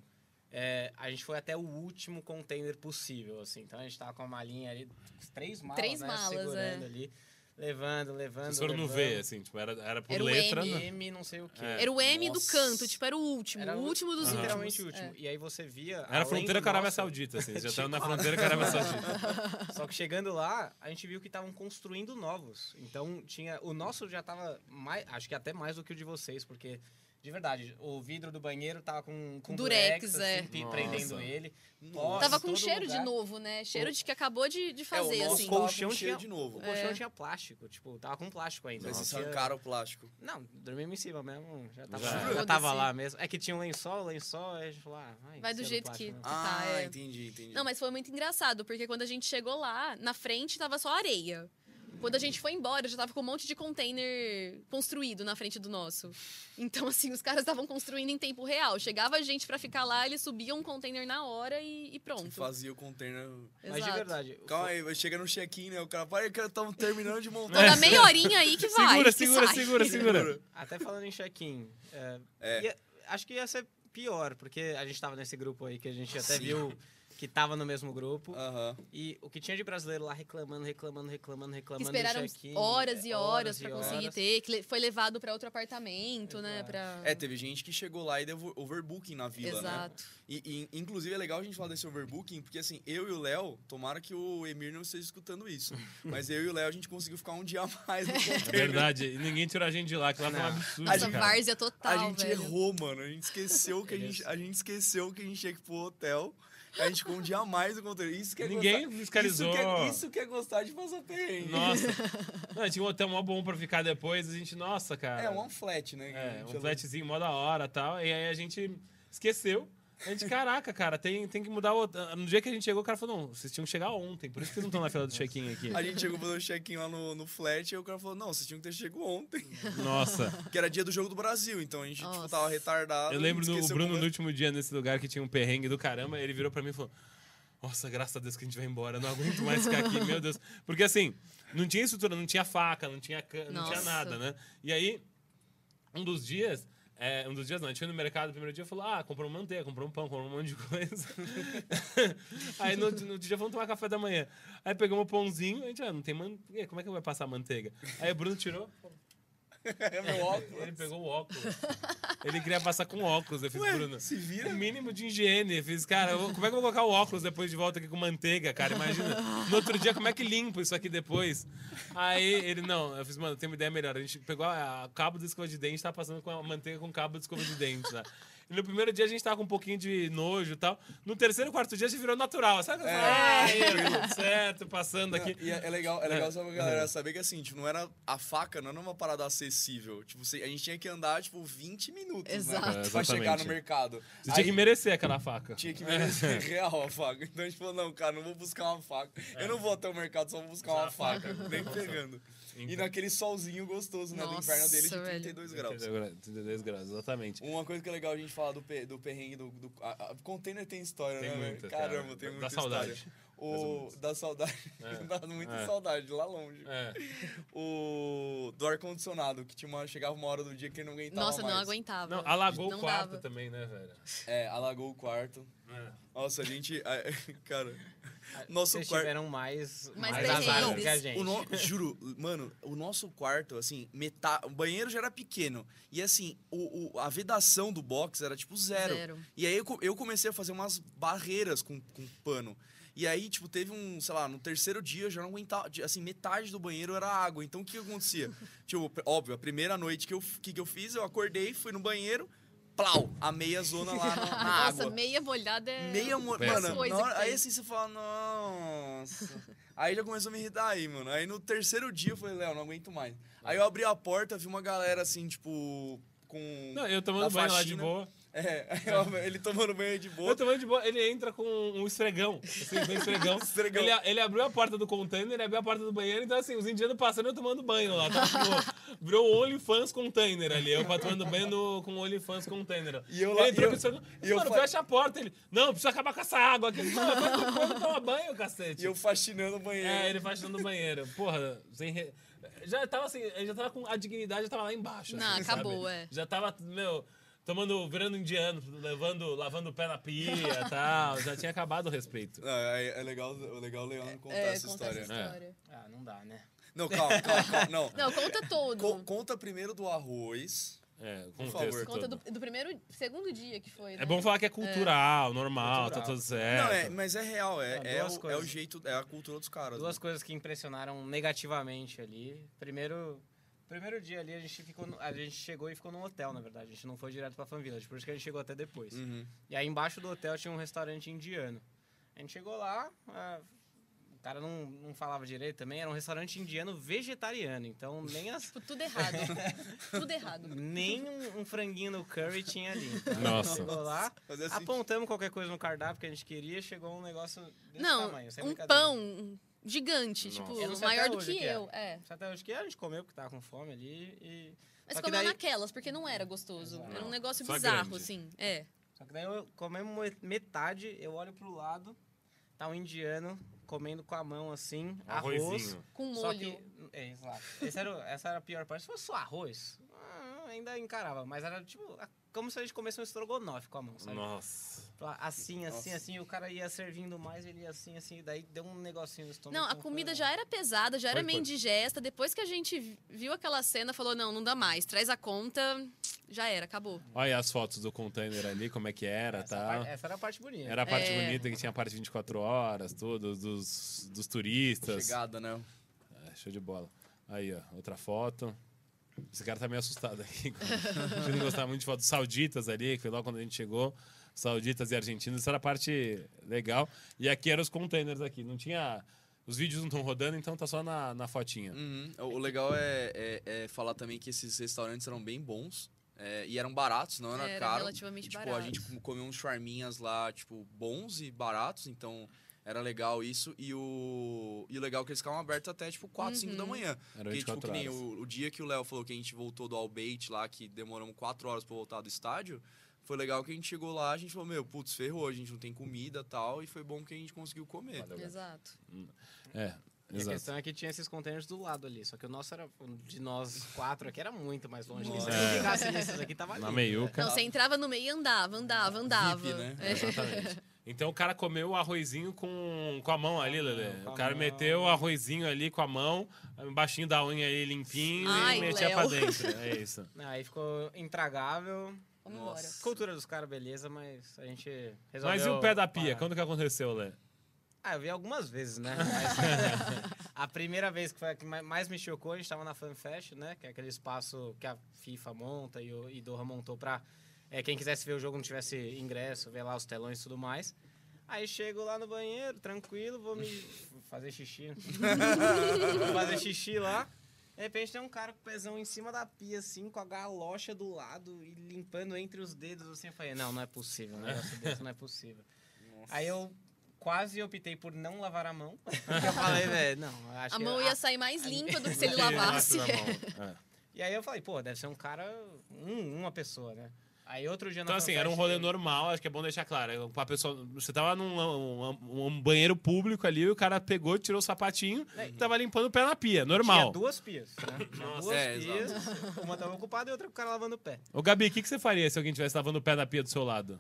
é, a gente foi até o último container possível, assim. Então a gente tava com a malinha ali, três malas, Três né, malas, segurando é. ali. Levando, levando, Vocês foram no levando. V, assim, tipo, era, era por Era o letra, M, né? M, não sei o quê. É. Era o M do Nossa. canto, tipo, era o último. Era o último dos últimos. Literalmente o último. É. E aí você via. Era a fronteira do com a Arábia Saudita, assim. Já Tipo, estavam na fronteira com a Arábia Saudita. Só que chegando lá, a gente viu que estavam construindo novos. Então tinha. O nosso já tava mais. Acho que até mais do que o de vocês, porque. De verdade, o vidro do banheiro tava com, com Durex, durex, é. assim, Nossa. prendendo ele. Nossa. Tava com cheiro de lugar. novo, né? Cheiro de que acabou de, de É, fazer, o nosso assim. com Colchão tinha- de novo. O colchão É. tinha plástico, tipo, tava com plástico ainda. Vocês arrancaram o plástico. Não, dormimos em cima mesmo. Já tava, Já. já tava lá mesmo. É que tinha um lençol, lençol, aí a gente falou, ah, vai, Vai do jeito plástico que- mesmo. Ah, é. entendi, entendi. Não, mas foi muito engraçado, porque quando a gente chegou lá, na frente tava só areia. Quando a gente foi embora, já tava com um monte de container construído na frente do nosso. Então, assim, os caras estavam construindo em tempo real. Chegava a gente pra ficar lá, eles subiam um container na hora e, e pronto. Fazia o container. Mas de Exato. verdade. Calma aí, vai chegar no check-in, né? O cara, pai, que estamos terminando de montar. Dá meia horinha aí que vai. Segura, que segura, sai. segura, segura. Até falando em check-in, é, É. acho que ia ser pior, porque a gente tava nesse grupo aí que a gente até Sim. viu que tava no mesmo grupo. Aham. E o que tinha de brasileiro lá reclamando, reclamando, reclamando, Que reclamando. esperaram horas e é, horas pra e conseguir horas. ter, que foi levado pra outro apartamento, né? Exato. Pra... É, teve gente que chegou lá e deu overbooking na vila, né? Exato. E, e, inclusive é legal a gente falar desse overbooking, porque assim, eu e o Léo, tomara que o Emir não esteja escutando isso, mas eu e o Léo a gente conseguiu ficar um dia a mais no É verdade. E ninguém tirou a gente de lá, que lá foi um Não. absurdo, Nossa, cara. várzea total, A gente velho. errou, mano. A gente esqueceu que a gente, a gente esqueceu que a gente tinha que ir pro hotel. A gente ficou um dia a mais no container. Isso que é Ninguém gostar, fiscalizou. Isso que, é, isso que é gostar de passar perrengue. Nossa. Não, tinha um hotel mó bom pra ficar depois. A gente, nossa, cara. É, um flat, né? É, um flatzinho mó da hora e tal. E aí a gente esqueceu. A gente, caraca, cara, tem, tem que mudar o. No dia que a gente chegou, o cara falou: não, vocês tinham que chegar ontem, por isso que vocês não estão na fila do check-in aqui. A gente chegou pra fazer o check-in lá no, no flat e o cara falou: não, vocês tinham que ter chegado ontem. Nossa. Que era dia do jogo do Brasil, então a gente tipo, tava retardado. Eu lembro no, o esqueceu Bruno, no como- último dia, nesse lugar que tinha um perrengue do caramba, ele virou pra mim e falou: Nossa, graças a Deus que a gente vai embora, eu não aguento mais ficar aqui, meu Deus. Porque assim, não tinha estrutura, não tinha faca, não tinha, não tinha nada, né? E aí, um dos dias. É, um dos dias não, a gente foi no mercado no primeiro dia e falou: Ah, comprou manteiga, comprou um pão, comprou um monte de coisa. aí no, no dia vamos tomar café da manhã. Aí pegamos um pãozinho, a gente, ah, não tem manteiga, como é que vou passar manteiga? Aí o Bruno tirou, É meu óculos. ele pegou o óculos. Ele queria passar com óculos, eu fiz, Ué, Bruno. se vira. O mínimo de higiene. Eu fiz, cara, como é que eu vou colocar o óculos depois de volta aqui com manteiga, cara? Imagina. No outro dia, como é que limpo isso aqui depois? Aí ele, não, eu fiz, mano, tem uma ideia melhor. A gente pegou a, a cabo de escova de dente, tá passando com a manteiga com cabo de escova de dente, né? E no primeiro dia a gente tava com um pouquinho de nojo e tal. No terceiro, quarto dia, a gente virou natural. Sabe? É. Ah, aí, tudo certo, passando aqui. E é, é legal, é legal É. só pra galera saber que assim, tipo, não era a faca, não era uma parada acessível. Tipo, você- a gente tinha que andar, tipo, 20 minutos, Exato. né? É, Pra chegar exatamente. no mercado. Você tinha que Aí- merecer aquela faca. Tinha que merecer real a faca. Então a gente falou, não, cara, não vou buscar uma faca. Eu não vou até o mercado, só vou buscar uma faca. Nem pegando. E Então. naquele solzinho gostoso, né? do inverno dele de velho. 32 graus. 32 graus, exatamente. Uma coisa que é legal a gente falar do, pe- do perrengue do. do a, a- container tem história, Tem né, velho? muita, cara. Caramba, tem Dá muita saudade. história. O, da saudade. É. Dá muita É. saudade, lá longe. É. O. Do ar-condicionado, que tinha uma, chegava uma hora do dia que ele não aguentava. Nossa, mais. não aguentava. Não, alagou Não o quarto dava. também, né, velho? É, alagou o quarto. É. Nossa, a gente. a- Cara. Nosso Vocês quarto. tiveram mais, Mais mais azar que a gente. O no- Juro, mano, o nosso quarto, assim, metade. O banheiro já era pequeno. E assim, o, o- a vedação do box era tipo zero. Zero. E aí eu, eu comecei a fazer umas barreiras com, com pano. E aí, tipo, teve um, sei lá, no terceiro dia eu já não aguentava. Assim, metade do banheiro era água. Então o que, acontecia? tipo, óbvio, a primeira noite que eu, que, que eu fiz, eu acordei, fui no banheiro, plau, a meia zona lá na, na Nossa, água. meia molhada é. Meia mo... Péssimo. Mano, hora- aí assim você fala, nossa. aí já começou a me irritar aí, mano. Aí no terceiro dia eu falei, Léo, não aguento mais. Aí eu abri a porta, vi uma galera assim, tipo, com. Não, eu tomando banho lá de faxina. boa. É, eu- ele tomando banho de boa. Eu tomando de boa, ele entra com um esfregão. Assim, um esfregão. Esfregão. Ele, ele abriu a porta do container, ele abriu a porta do banheiro, então assim, os indianos passando e eu tomando banho lá. Tá, tipo, virou um OnlyFans container ali. Eu tomando banho no, com um OnlyFans container. E eu ele lá- entrou e com eu- o esfregão. e eu Mano, fa- fecha a porta. Ele, não, precisa acabar com essa água aqui. Mano, quando, toma banho, cacete? E eu faxinando o banheiro. É, ele faz no banheiro. Porra, sem re... Já tava assim, ele já tava com a dignidade, já tava lá embaixo. Não, assim, acabou, sabe? é. Já tava, meu, tomando, virando indiano, levando, lavando o pé na pia e tal. Já tinha acabado o respeito. Não, é, é legal, é legal o Leandro contar É, essa contar história. essa história. Ah, não dá, né? Não, calma, calma, calma. Não. Não, conta todo. Co- conta primeiro do arroz. É, Por favor. Conta do, do primeiro, segundo dia que foi, né? É bom falar que é cultural, normal, Cultural. tá tudo certo. Não, é, mas é real, é, é, duas o, é o jeito, é a cultura dos caras. Duas né? coisas que impressionaram negativamente ali. Primeiro, primeiro dia ali a gente ficou, no- a gente chegou e ficou num hotel, na verdade. A gente não foi direto pra Fan Village, por isso que a gente chegou até depois. Uhum. E aí embaixo do hotel tinha um restaurante indiano. A gente chegou lá, ah, o cara não, não falava direito também, era um restaurante indiano vegetariano, então nem as Tipo, tudo errado. tudo errado. nem um, um franguinho no curry tinha ali. Então, Nossa. Chegou lá, assim, apontamos qualquer coisa no cardápio que a gente queria, chegou um negócio desse Não, tamanho, sem um pão gigante, Nossa. tipo, Eu maior do que que é. eu. É. Só Até hoje que a gente comeu, porque tava com fome ali e... Mas Só comeu daí- naquelas, porque não era gostoso. Exato. Era um negócio Só bizarro, grande. assim. É. Só que daí eu comemos mo- metade, eu olho pro lado, tá um indiano comendo com a mão assim, arroz. Arrozinho. Com Só molho. que, é, exato. Esse era, essa era a pior parte. Se fosse só arroz, ah, ainda encarava. Mas era tipo como se a gente comesse um estrogonofe com a mão, sabe? Nossa. Assim, assim, Nossa. assim, o cara ia servindo mais, ele ia assim, assim, e daí deu um negocinho no estômago. Não, a comida já era pesada, já era Foi, meio foi. indigesta. Depois que a gente vi- viu aquela cena, falou: não, não dá mais, traz a conta, já era, acabou. Olha as fotos do container ali, como é que era, Essa, tá? par- essa era a parte bonita. Era a parte É. bonita que tinha a parte 24 horas, tudo, dos, dos turistas. Chegada, né? É, show de bola. Aí, ó, outra foto. Esse cara tá meio assustado aqui. A gente não gostava muito de foto dos sauditas ali, que foi logo quando a gente chegou. Sauditas e argentinos, essa era a parte legal. E aqui eram os containers aqui. Não tinha. Os vídeos não estão rodando, então tá só na, na fotinha. Uhum. O legal é, é- é falar também que esses restaurantes eram bem bons. é, e eram baratos, não era, Era caro. relativamente tipo, barato. a gente com- comeu uns charminhas lá, tipo, bons e baratos, então era legal isso. E o, e o legal é que eles ficavam abertos até, tipo, 4, 5 da Uhum. manhã. Era Porque, tipo, 24 que nem o, o dia que o Léo falou que a gente voltou do Albeit lá, que demoramos 4 horas pra voltar do estádio, foi legal que a gente chegou lá, a gente falou, meu, putz, ferrou, a gente não tem comida e tal, e foi bom que a gente conseguiu comer. Valeu, Gabi. Exato. É, E a questão é que tinha esses containers do lado ali. Só que o nosso era. De nós quatro aqui era muito mais longe. Nossa. Se É. ficasse nesses aqui, tava ali. Na meiuca. Não, você entrava no meio e andava, andava, andava. VIP, né? É. Exatamente. Então o cara comeu o arrozinho com, com a mão ali, Lelê. com O cara mão. meteu o arrozinho ali com a mão, embaixinho da unha ali limpinho Ai, e metia Léo. pra dentro. É isso. Aí ficou intragável. Vamos Nossa. embora. Cultura dos caras, beleza, mas a gente resolveu... Mas e o pé da pia? parar. Quando que aconteceu, Lê? Ah, eu vi algumas vezes, né? Mas, a primeira vez que foi a que ma- mais me chocou, a gente tava na FanFest, né? Que é aquele espaço que a FIFA monta e o e Doha montou pra é, quem quisesse ver o jogo não tivesse ingresso, ver lá os telões e tudo mais. Aí chego lá no banheiro, tranquilo, vou me fazer xixi. vou fazer xixi lá. De repente tem um cara com o pezão em cima da pia, assim, com a galocha do lado e limpando entre os dedos, assim. Eu falei, não, não é possível, um negócio desse não é possível. Aí eu quase optei por não lavar a mão. Porque eu falei, velho, não, acho A que... mão a- ia sair mais limpa do que se ele lavasse. É. E aí eu falei, pô, deve ser um cara, um- uma pessoa, né? Aí outro dia Então, assim, era um rolê eu- normal, acho que é bom deixar claro. Pra pessoa, você tava num um, um banheiro público ali, o cara pegou, tirou o sapatinho e tava limpando o pé na pia, normal. Tinha duas pias, né? Nossa. duas É, pias, uma tava ocupada e outra com o cara lavando o pé. Ô, Gabi, o que, que você faria se alguém tivesse lavando o pé na pia do seu lado?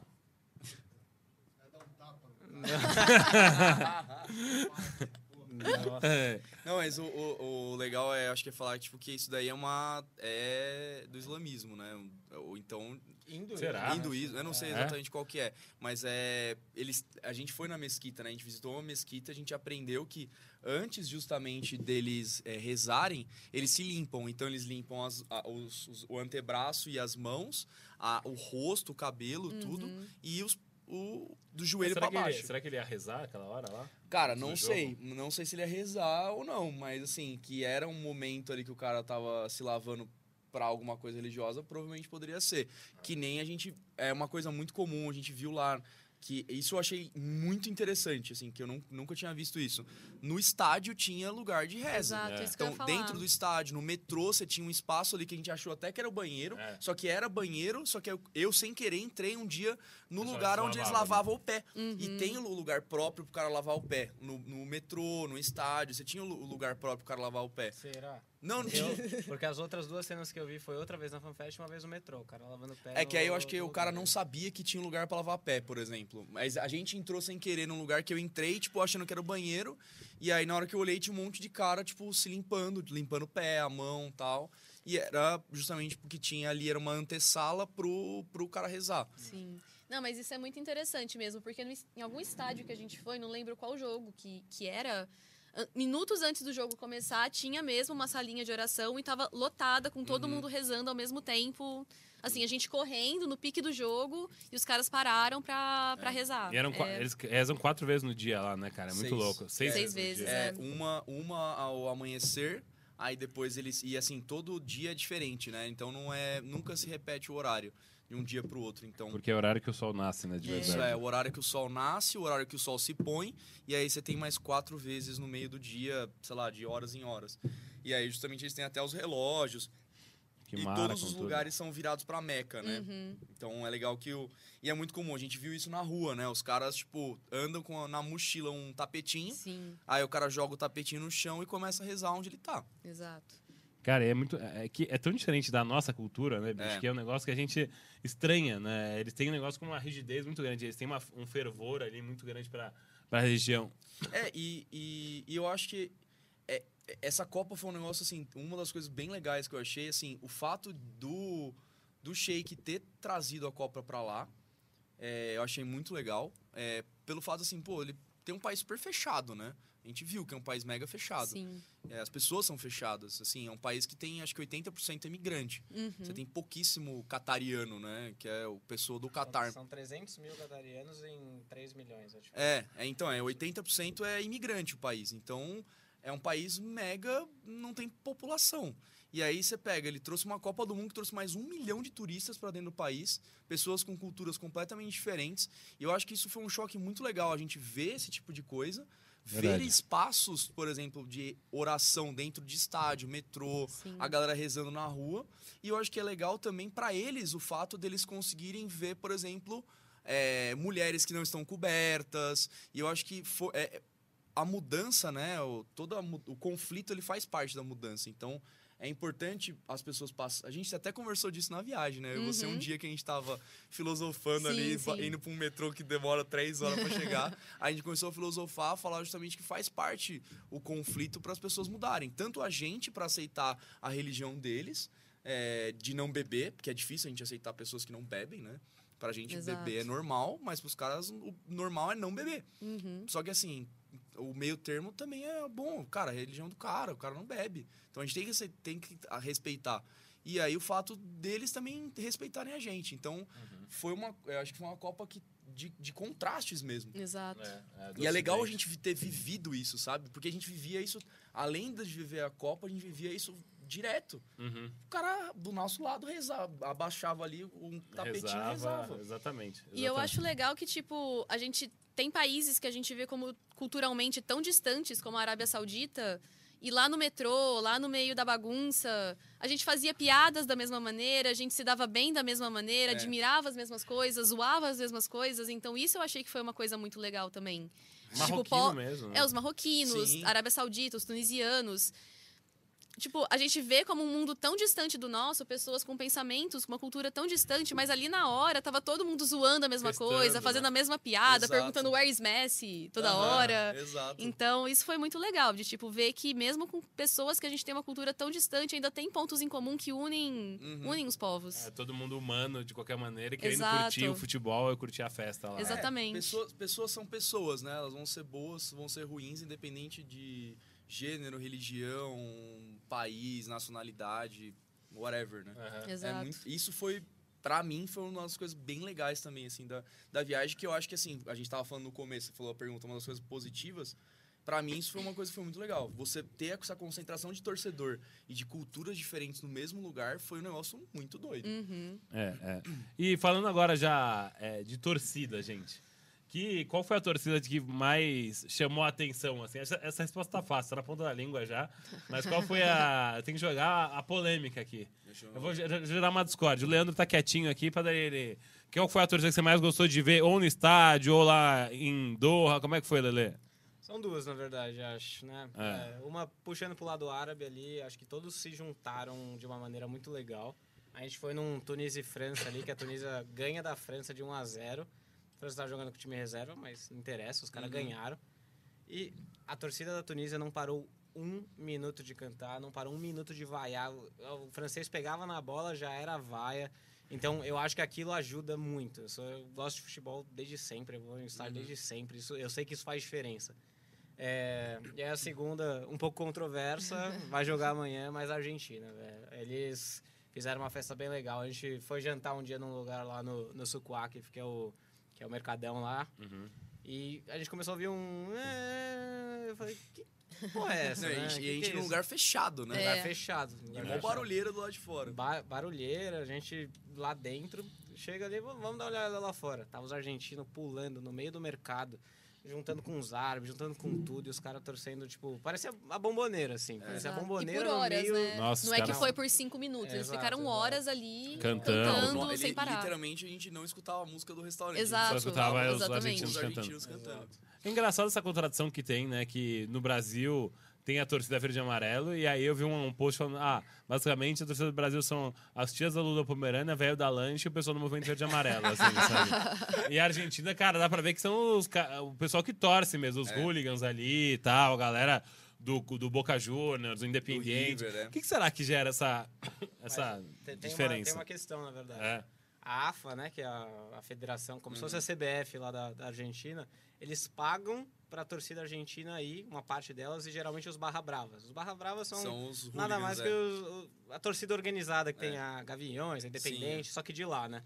É. Não, mas o, o, o legal é, acho que é falar tipo, que isso daí é uma. é do islamismo, né? Ou então. Hinduísmo. Será? hinduísmo, eu não sei É? exatamente qual que é. Mas é. Eles, a gente foi na mesquita, né? A gente visitou uma mesquita, a gente aprendeu que antes justamente deles é, rezarem, eles se limpam. Então eles limpam as, a- os- os- o antebraço e as mãos, a- o rosto, o cabelo, tudo, e os. O, do joelho será, pra que ele, baixo. será que ele ia rezar aquela hora lá? Cara, não jogo? sei. Não sei se ele ia rezar ou não, mas assim, que era um momento ali que o cara tava se lavando pra alguma coisa religiosa, provavelmente poderia ser. Que nem a gente. É uma coisa muito comum, a gente viu lá. Que isso eu achei muito interessante, assim, que eu nun- nunca tinha visto isso. No estádio tinha lugar de reza. Exato, É. isso que eu Então, ia falar. dentro do estádio, no metrô, você tinha um espaço ali que a gente achou até que era o banheiro, É. só que era banheiro, só que eu, eu, sem querer, entrei um dia no lugar onde eles lavavam, né? o pé. Uhum. E tem o lugar próprio pro cara lavar o pé. No, no metrô, no estádio, você tinha o lugar próprio pro cara lavar o pé. Será? Não, não tinha. Eu- porque as outras duas cenas que eu vi foi outra vez na FanFest e uma vez no metrô. O cara lavando o pé. É que aí eu acho que o cara não sabia que tinha um lugar pra lavar pé, por exemplo. Mas a gente entrou sem querer num lugar que eu entrei, tipo, achando que era o banheiro. E aí, na hora que eu olhei, tinha um monte de cara, tipo, se limpando, limpando o pé, a mão e tal. E era justamente porque tinha ali, era uma antessala pro, pro cara rezar. Sim. Não, mas isso é muito interessante mesmo, porque no em algum estádio que a gente foi, não lembro qual jogo que, que era, minutos antes do jogo começar, tinha mesmo uma salinha de oração e tava lotada, com todo mundo rezando ao mesmo tempo. Assim, a gente correndo no pique do jogo e os caras pararam pra, pra rezar. E eram, É, Eles rezam quatro vezes no dia lá, né, cara? É muito Seis. louco. Seis, Seis vezes. É, É. uma, uma ao amanhecer, aí depois eles. E assim, todo dia é diferente, né? Então não é. Nunca se repete o horário de um dia pro outro. Então. Porque é o horário que o sol nasce, né, de É. Isso verdade. é o horário que o sol nasce, o horário que o sol se põe, e aí você tem mais quatro vezes no meio do dia, sei lá, de horas em horas. E aí, justamente, eles têm até os relógios. Que e todos os tudo. lugares são virados pra Meca, né? Uhum. Então é legal que o. E é muito comum, a gente viu isso na rua, né? Os caras, tipo, andam com na mochila um tapetinho, Sim, aí o cara joga o tapetinho no chão e começa a rezar onde ele tá. exato. Cara, é muito. É, que é tão diferente da nossa cultura, né, bicho? É. Que é um negócio que a gente estranha, né? Eles têm um negócio com uma rigidez muito grande. Eles têm uma- um fervor ali muito grande pra, pra região. É, e, e, e eu acho que é, é- essa Copa foi um negócio, assim, uma das coisas bem legais que eu achei, assim, o fato do, do Sheik ter trazido a Copa pra lá, é, eu achei muito legal. é, pelo fato, assim, pô, ele tem um país super fechado, né? A gente viu que é um país mega fechado. Sim. É, as pessoas são fechadas, assim, é um país que tem, acho que 80% imigrante. Uhum. Você tem pouquíssimo catariano, né? Que é o pessoa do Catar. São 300 mil catarianos em 3 milhões. Acho. É, é, então, é 80% é imigrante o país. Então, é um país mega, não tem população. E aí você pega, ele trouxe uma Copa do Mundo que trouxe mais um milhão de turistas para dentro do país, pessoas com culturas completamente diferentes. E eu acho que isso foi um choque muito legal, a gente ver esse tipo de coisa, Verdade. ver espaços, por exemplo, de oração dentro de estádio, metrô, Sim. a galera rezando na rua. E eu acho que é legal também para eles o fato deles conseguirem ver, por exemplo, é, mulheres que não estão cobertas. E eu acho que fo- é, a mudança, né? O, todo a o conflito ele faz parte da mudança. Então é importante as pessoas passam. A gente até conversou disso na viagem, né? Eu e Você um Uhum. dia que a gente tava filosofando Sim, ali, sim. indo para um metrô que demora três horas para chegar. a gente começou a filosofar, falar justamente que faz parte o conflito para as pessoas mudarem. Tanto a gente para aceitar a religião deles, é, de não beber, porque é difícil a gente aceitar pessoas que não bebem, né? Pra gente Exato. beber é normal, mas pros caras o normal é não beber. Uhum. Só que assim, o meio termo também é bom. Cara, a religião do cara, o cara não bebe. Então a gente tem que, tem que respeitar. E aí o fato deles também respeitarem a gente. Então foi uma. Eu acho que foi uma Copa que, de, de contrastes mesmo. Exato. E é legal a gente ter vivido isso, sabe? Porque a gente vivia isso, além de viver a Copa, a gente vivia isso direto. Uhum. O cara do nosso lado rezava, abaixava ali um tapetinho e Rezava, rezava. Exatamente, E eu exatamente. acho legal que, tipo, a gente tem países que a gente vê como culturalmente tão distantes, como a Arábia Saudita, e lá no metrô, lá no meio da bagunça, a gente fazia piadas da mesma maneira, a gente se dava bem da mesma maneira, É. admirava as mesmas coisas, zoava as mesmas coisas. Então, isso eu achei que foi uma coisa muito legal também. Marroquino po- mesmo. né? É, os marroquinos, Sim. Arábia Saudita, os tunisianos. Tipo, a gente vê como um mundo tão distante do nosso, pessoas com pensamentos, com uma cultura tão distante, mas ali na hora tava todo mundo zoando a mesma Festando, coisa, fazendo né? a mesma piada, Exato. perguntando where is Messi toda Aham, hora. Exato. Então, isso foi muito legal, de tipo, ver que mesmo com pessoas que a gente tem uma cultura tão distante, ainda tem pontos em comum que unem, Uhum. unem os povos. É, todo mundo humano, de qualquer maneira, querendo Exato. curtir o futebol e curtir a festa lá. Exatamente. É, pessoas, pessoas são pessoas, né? Elas vão ser boas, vão ser ruins, independente de gênero, religião, país, nacionalidade, whatever, né? É Exato. muito- isso foi, pra mim, foi uma das coisas bem legais também, assim, da, da viagem, que eu acho que, assim, a gente tava falando no começo, você falou a pergunta, uma das coisas positivas, Pra mim, isso foi uma coisa que foi muito legal. Você ter essa concentração de torcedor e de culturas diferentes no mesmo lugar foi um negócio muito doido. Uhum. É, é. E falando agora já é, de torcida, gente. Que, qual foi a torcida que mais chamou a atenção? Assim? Essa, essa resposta tá fácil, tá na ponta da língua já. Mas qual foi a. Tem que jogar a polêmica aqui. Deixa eu- Eu vou ger- gerar uma discórdia. O Leandro tá quietinho aqui pra dar ele. Qual foi a torcida que você mais gostou de ver? Ou no estádio, ou lá em Doha? Como é que foi, Lele? São duas, na verdade, acho, né? É. É, uma puxando pro lado árabe ali, acho que todos se juntaram de uma maneira muito legal. A gente foi num Tunísia e França ali, que a Tunísia ganha da França de 1 a 0 França tava jogando com o time reserva, mas não interessa, os caras Uhum. ganharam. E a torcida da Tunísia não parou um minuto de cantar, não parou um minuto de vaiar. O o francês pegava na bola, já era vaia. Então, eu acho que aquilo ajuda muito. Eu, sou- eu gosto de futebol desde sempre, eu vou em estádio desde sempre. Isso, eu sei que isso faz diferença. É, e aí a segunda, um pouco controversa, vai jogar amanhã, mas a Argentina, velho. Eles fizeram uma festa bem legal. A gente foi jantar um dia num lugar lá no, no Sucuac, que é o, que é o Mercadão lá. E a gente começou a ouvir um... "É", Eu falei, que porra é essa, Não, e né? a gente, Que e a gente que é num lugar fechado, né? Lugar É. fechado. E lugar mó fechado. barulheira do lado de fora. Ba- barulheira, a gente lá dentro, chega ali, "Vamos- vamos dar uma olhada lá fora. Tava os argentinos pulando no meio do mercado, juntando com os árabes, juntando com tudo, e os caras torcendo, tipo, parecia a bomboneira, assim. Parecia a bomboneira e por horas, no meio... né? Nossa, não é que foi por cinco minutos, eles Exato, ficaram exato. horas ali Cantando. cantando, sem parar. Literalmente a gente não escutava a música do restaurante. Exato, Só escutava os argentinos Os cantando. argentinos cantando. É engraçado essa contradição que tem, né? Que no Brasil tem a torcida verde e amarelo, e aí eu vi um, um post falando, ah, basicamente a torcida do Brasil são as tias da Lula Pomerânia, velho da lanche e o pessoal do movimento verde e amarelo, assim, sabe? E a Argentina, cara, dá pra ver que são os, o pessoal que torce mesmo, os é. hooligans ali e tal, a galera do, do Boca Juniors, do Independiente. O é. que, que, será que gera essa, essa tem, diferença? Uma, tem uma questão, na verdade. É. A AFA, né, que é a, a federação, como uhum. se fosse a CBF lá da, da Argentina, eles pagam para a torcida argentina aí, uma parte delas, e geralmente os Barra Bravas. Os Barra Bravas são, são nada mais é. que os, a torcida organizada, que é. tem a Gaviões, a Independente, Sim. só que de lá, né?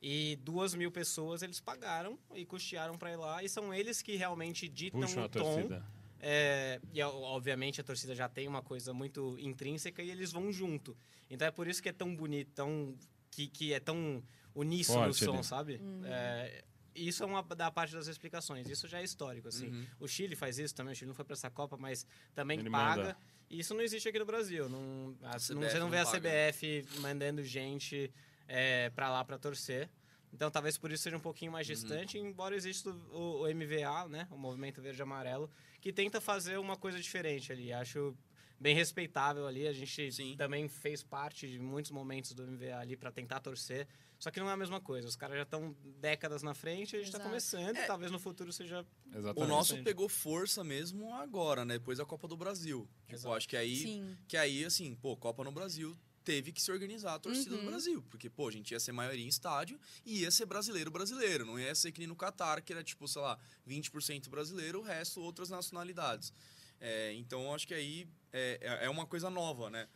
E duas mil pessoas eles pagaram e custearam para ir lá, e são eles que realmente ditam Puxa o tom. Torcida. É, e obviamente a torcida já tem uma coisa muito intrínseca e eles vão junto. Então é por isso que é tão bonito, tão, que, que é tão uníssono o som, ali. sabe? Uhum. É, isso é uma da parte das explicações. Isso já é histórico, assim. Uhum. O Chile faz isso também. O Chile não foi para essa Copa, mas também Ele paga. Manda. E isso não existe aqui no Brasil. Não, a, não você não vê não a CBF mandando gente é, para lá para torcer. Então, talvez por isso seja um pouquinho mais uhum. distante, uhum. embora exista o, o, MVA, né, o Movimento Verde Amarelo, que tenta fazer uma coisa diferente ali. Acho bem respeitável ali. A gente Sim. também fez parte de muitos momentos do MVA ali para tentar torcer. Só que não é a mesma coisa. Os caras já estão décadas na frente, a gente está começando, é. talvez no futuro seja. Exatamente. O nosso pegou força mesmo agora, né? Depois da Copa do Brasil. Tipo, acho que aí, Sim. que aí, assim, pô, Copa no Brasil teve que se organizar a torcida uhum. do Brasil. Porque, pô, a gente ia ser maioria em estádio e ia ser brasileiro brasileiro. Não ia ser que nem no Catar, que era, tipo, sei lá, 20% brasileiro, o resto outras nacionalidades. É, então, acho que aí é, é, é uma coisa nova, né?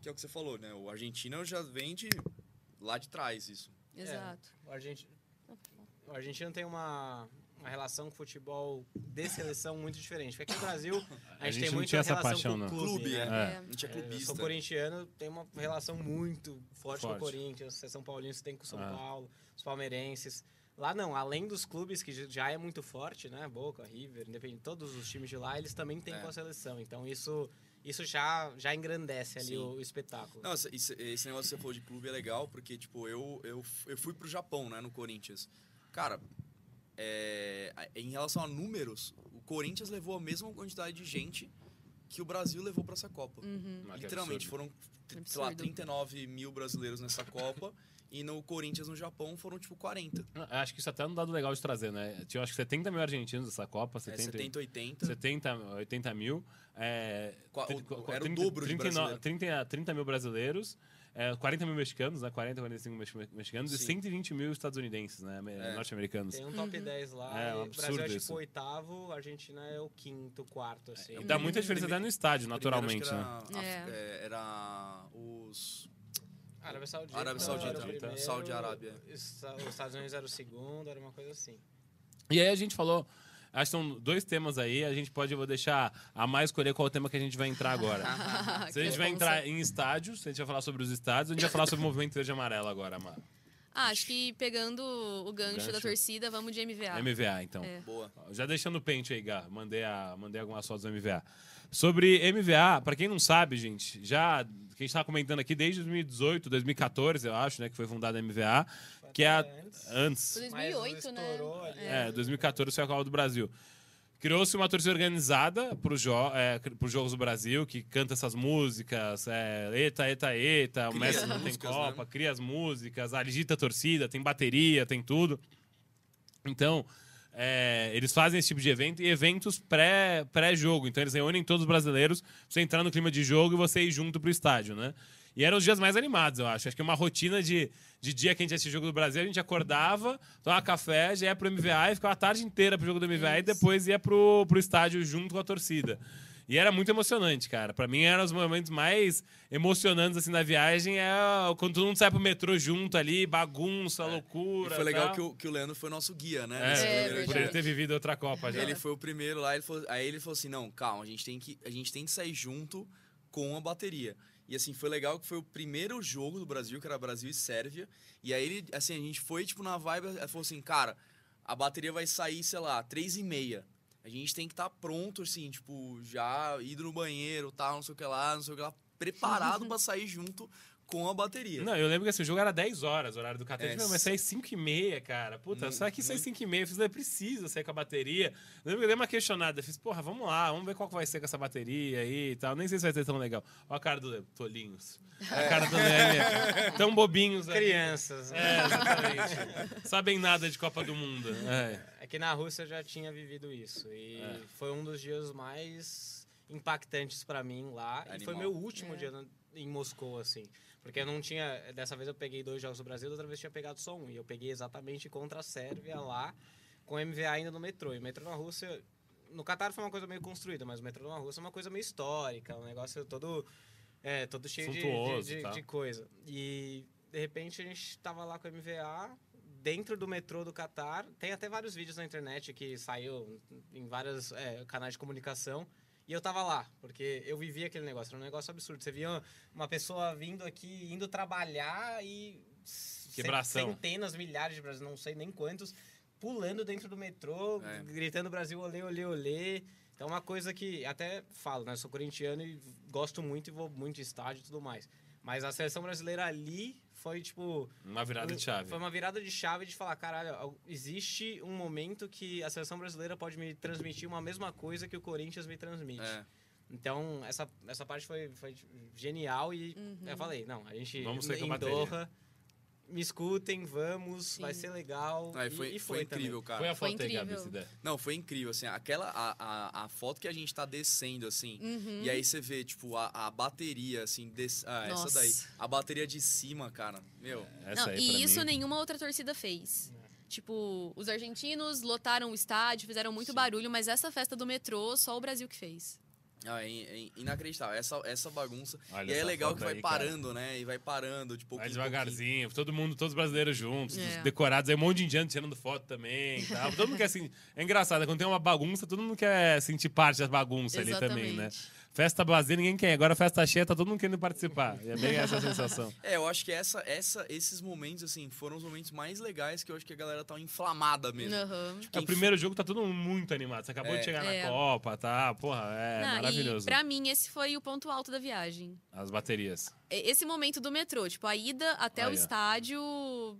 Que é o que você falou, né? O Argentina já vem de lá de trás isso. Exato. É, o, Argentino, o Argentina tem uma, uma relação com futebol de seleção muito diferente. Porque aqui no Brasil, a gente, a gente tem muita relação paixão, com o clube. né? é. A gente é clubista. Eu sou corintiano, tem uma relação muito forte, forte. com o Corinthians. São Paulino tem com o São ah. Paulo, os palmeirenses. Lá não, além dos clubes que já é muito forte, né? Boca, River, independente, todos os times de lá, eles também têm é. com a seleção. Então isso isso já, já engrandece ali o, o, espetáculo. Não, esse, esse negócio que você falou de clube é legal, porque, tipo, eu, eu, eu fui pro Japão, né, no Corinthians. Cara, é, em relação a números, o Corinthians levou a mesma quantidade de gente que o Brasil levou para essa Copa. Uhum. Literalmente, foram, sei lá, 39 mil brasileiros nessa Copa. E no Corinthians, no Japão, foram tipo 40. Acho que isso até é um dado legal de trazer, né? Tinha acho que 70 mil argentinos nessa Copa. 70, é, 70 80. 70, 80 mil. É, o, era 30, o dobro 30, de 30, 30 mil brasileiros. É, 40 mil mexicanos, né? 40, 45 mexicanos Sim. e 120 mil estadunidenses, né? É. Norte-americanos. Tem um top uhum. 10 lá. É, um absurdo Brasil é tipo o oitavo, a Argentina é o quinto, quarto, assim. Dá muita diferença até no estádio, naturalmente, era, né? É. era os Arábia Saudita. Arábia Saudita. Primeiro, Saudi Arábia. Os Estados Unidos era o segundo, era uma coisa assim. E aí a gente falou. Acho que são dois temas aí. A gente pode, eu vou deixar a mais escolher qual é o tema que a gente vai entrar agora. se a gente vai entrar em estádios, se a gente vai falar sobre os estádios, a gente vai falar sobre o movimento verde amarelo agora, Amar. Ah, acho que pegando o gancho, gancho, da torcida, vamos de MVA. MVA, então. É. Boa. Já deixando o pente aí, Gá. Mandei, a, mandei algumas fotos do MVA. Sobre MVA, para quem não sabe, gente, já que a gente estava comentando aqui desde 2018, 2014, eu acho, né, que foi fundada a MVA, que é a, antes. 2008, né? É, 2014 foi a Copa do Brasil. Criou-se uma torcida organizada para os jo é, Jogos do Brasil, que canta essas músicas, é, Eta, Eta, Eta, o Messi não tem Copa, né? cria as músicas, agita a torcida, tem bateria, tem tudo. Então, é, eles fazem esse tipo de evento e eventos pré-jogo. Pré então eles reúnem todos os brasileiros pra você entrar no clima de jogo e você ir junto pro estádio, né? E eram os dias mais animados, eu acho. Acho que uma rotina de, de dia que a gente assistia o jogo do Brasil, a gente acordava, tomava café, já ia pro MVA e ficava a tarde inteira pro jogo do MVA Isso. e depois ia pro, pro estádio junto com a torcida. E era muito emocionante, cara. Para mim, eram os momentos mais emocionantes assim da viagem. É quando todo mundo sai pro metrô junto ali, bagunça, é. loucura. E foi legal que o, que o Leandro foi nosso guia, né? É, é por ele ter vivido outra Copa já. Ele foi o primeiro lá, ele falou, aí ele falou assim: não, calma, a gente tem que, a gente tem que sair junto com a bateria. E assim, foi legal que foi o primeiro jogo do Brasil, que era Brasil e Sérvia. E aí ele, assim, a gente foi, tipo, na vibe, ele falou assim, cara, a bateria vai sair, sei lá, três e meia a gente tem que estar tá pronto, assim, tipo, já ido no banheiro, tal, não sei o que lá, não sei o que lá, preparado para sair junto com a bateria. Não, eu lembro que assim, o jogo era 10 horas, o horário do Catete. É, Não, mas sair 5 e meia, cara. Puta, só que sair muito. 5 e meia. Eu fiz, "É, precisa sair com a bateria. Eu lembro que eu dei uma questionada. Eu fiz, porra, vamos lá, vamos ver qual que vai ser com essa bateria aí e tal. Nem sei se vai ser tão legal. Olha a cara do Tolinhos. A cara do Leme. Tão bobinhos ali. Crianças. É, exatamente. Sabem nada de Copa do Mundo. É. É que na Rússia eu já tinha vivido isso. E É. foi um dos dias mais impactantes pra mim lá. E foi Animal. meu último É. dia em Moscou, assim. Porque eu não tinha. Dessa vez eu peguei dois jogos do Brasil, da outra vez eu tinha pegado só um. E eu peguei exatamente contra a Sérvia lá, com MVA ainda no metrô. E o metrô na Rússia. No Catar foi uma coisa meio construída, mas o metrô na Rússia é uma coisa meio histórica, um negócio todo. É, todo cheio de- de, tal. de coisa. E de repente a gente tava lá com o MVA, dentro do metrô do Catar. Tem até vários vídeos na internet que saiu em vários é, canais de comunicação. E eu tava lá, porque eu vivia aquele negócio. Era um negócio absurdo. Você via uma pessoa vindo aqui, indo trabalhar e. Quebração. Centenas, milhares de brasileiros, não sei nem quantos, pulando dentro do metrô, É. gritando Brasil, olê, olê, olê. Então, uma coisa que até falo, né? Sou corintiano e gosto muito e vou muito em estádio e tudo mais. Mas a seleção brasileira ali foi, tipo, Uma virada de chave. foi uma virada de chave de falar, caralho, al- existe um momento que a seleção brasileira pode me transmitir uma mesma coisa que o Corinthians me transmite. É. Então, essa, essa parte foi, foi genial e eu falei, não, a gente Vamos em. Doha, me escutem, vamos, vai Sim. ser legal. E E- foi, e foi, foi incrível, cara. Foi a Foi foto aí, Gabi, incrível. se der. Não, foi incrível, assim, aquela, a, a, a foto que a gente tá descendo, assim, Uhum. e aí você vê, tipo, a, a bateria, assim, des, ah, essa Nossa. daí, a bateria de cima, cara, meu, Essa Não, aí, e isso mim. nenhuma outra torcida fez. Tipo, os argentinos lotaram o estádio, fizeram muito barulho, mas essa festa do metrô, só o Brasil que fez. Ah, é, in- é inacreditável, essa, essa bagunça, Olha e é legal que vai aí, cara. parando, né, e vai parando, em pouquinho. devagarzinho, todo mundo, todos os brasileiros juntos, É. decorados, aí um monte de indiano tirando foto também e tal. Todo mundo quer assim. É engraçado, quando tem uma bagunça, todo mundo quer sentir parte da bagunça ali também, né? Festa vazia, ninguém quer. Agora festa cheia, tá todo mundo querendo participar. E é bem essa a sensação. É, eu acho que essa, essa, esses momentos, assim, foram os momentos mais legais que eu acho que a galera tá inflamada mesmo. Aham. É, o primeiro jogo tá todo mundo muito animado. Você acabou É. de chegar É. na Copa, tá? Porra, é Não, maravilhoso. E pra mim, esse foi o ponto alto da viagem. As baterias. E- Esse momento do metrô, tipo, a ida até Aí, o ó. estádio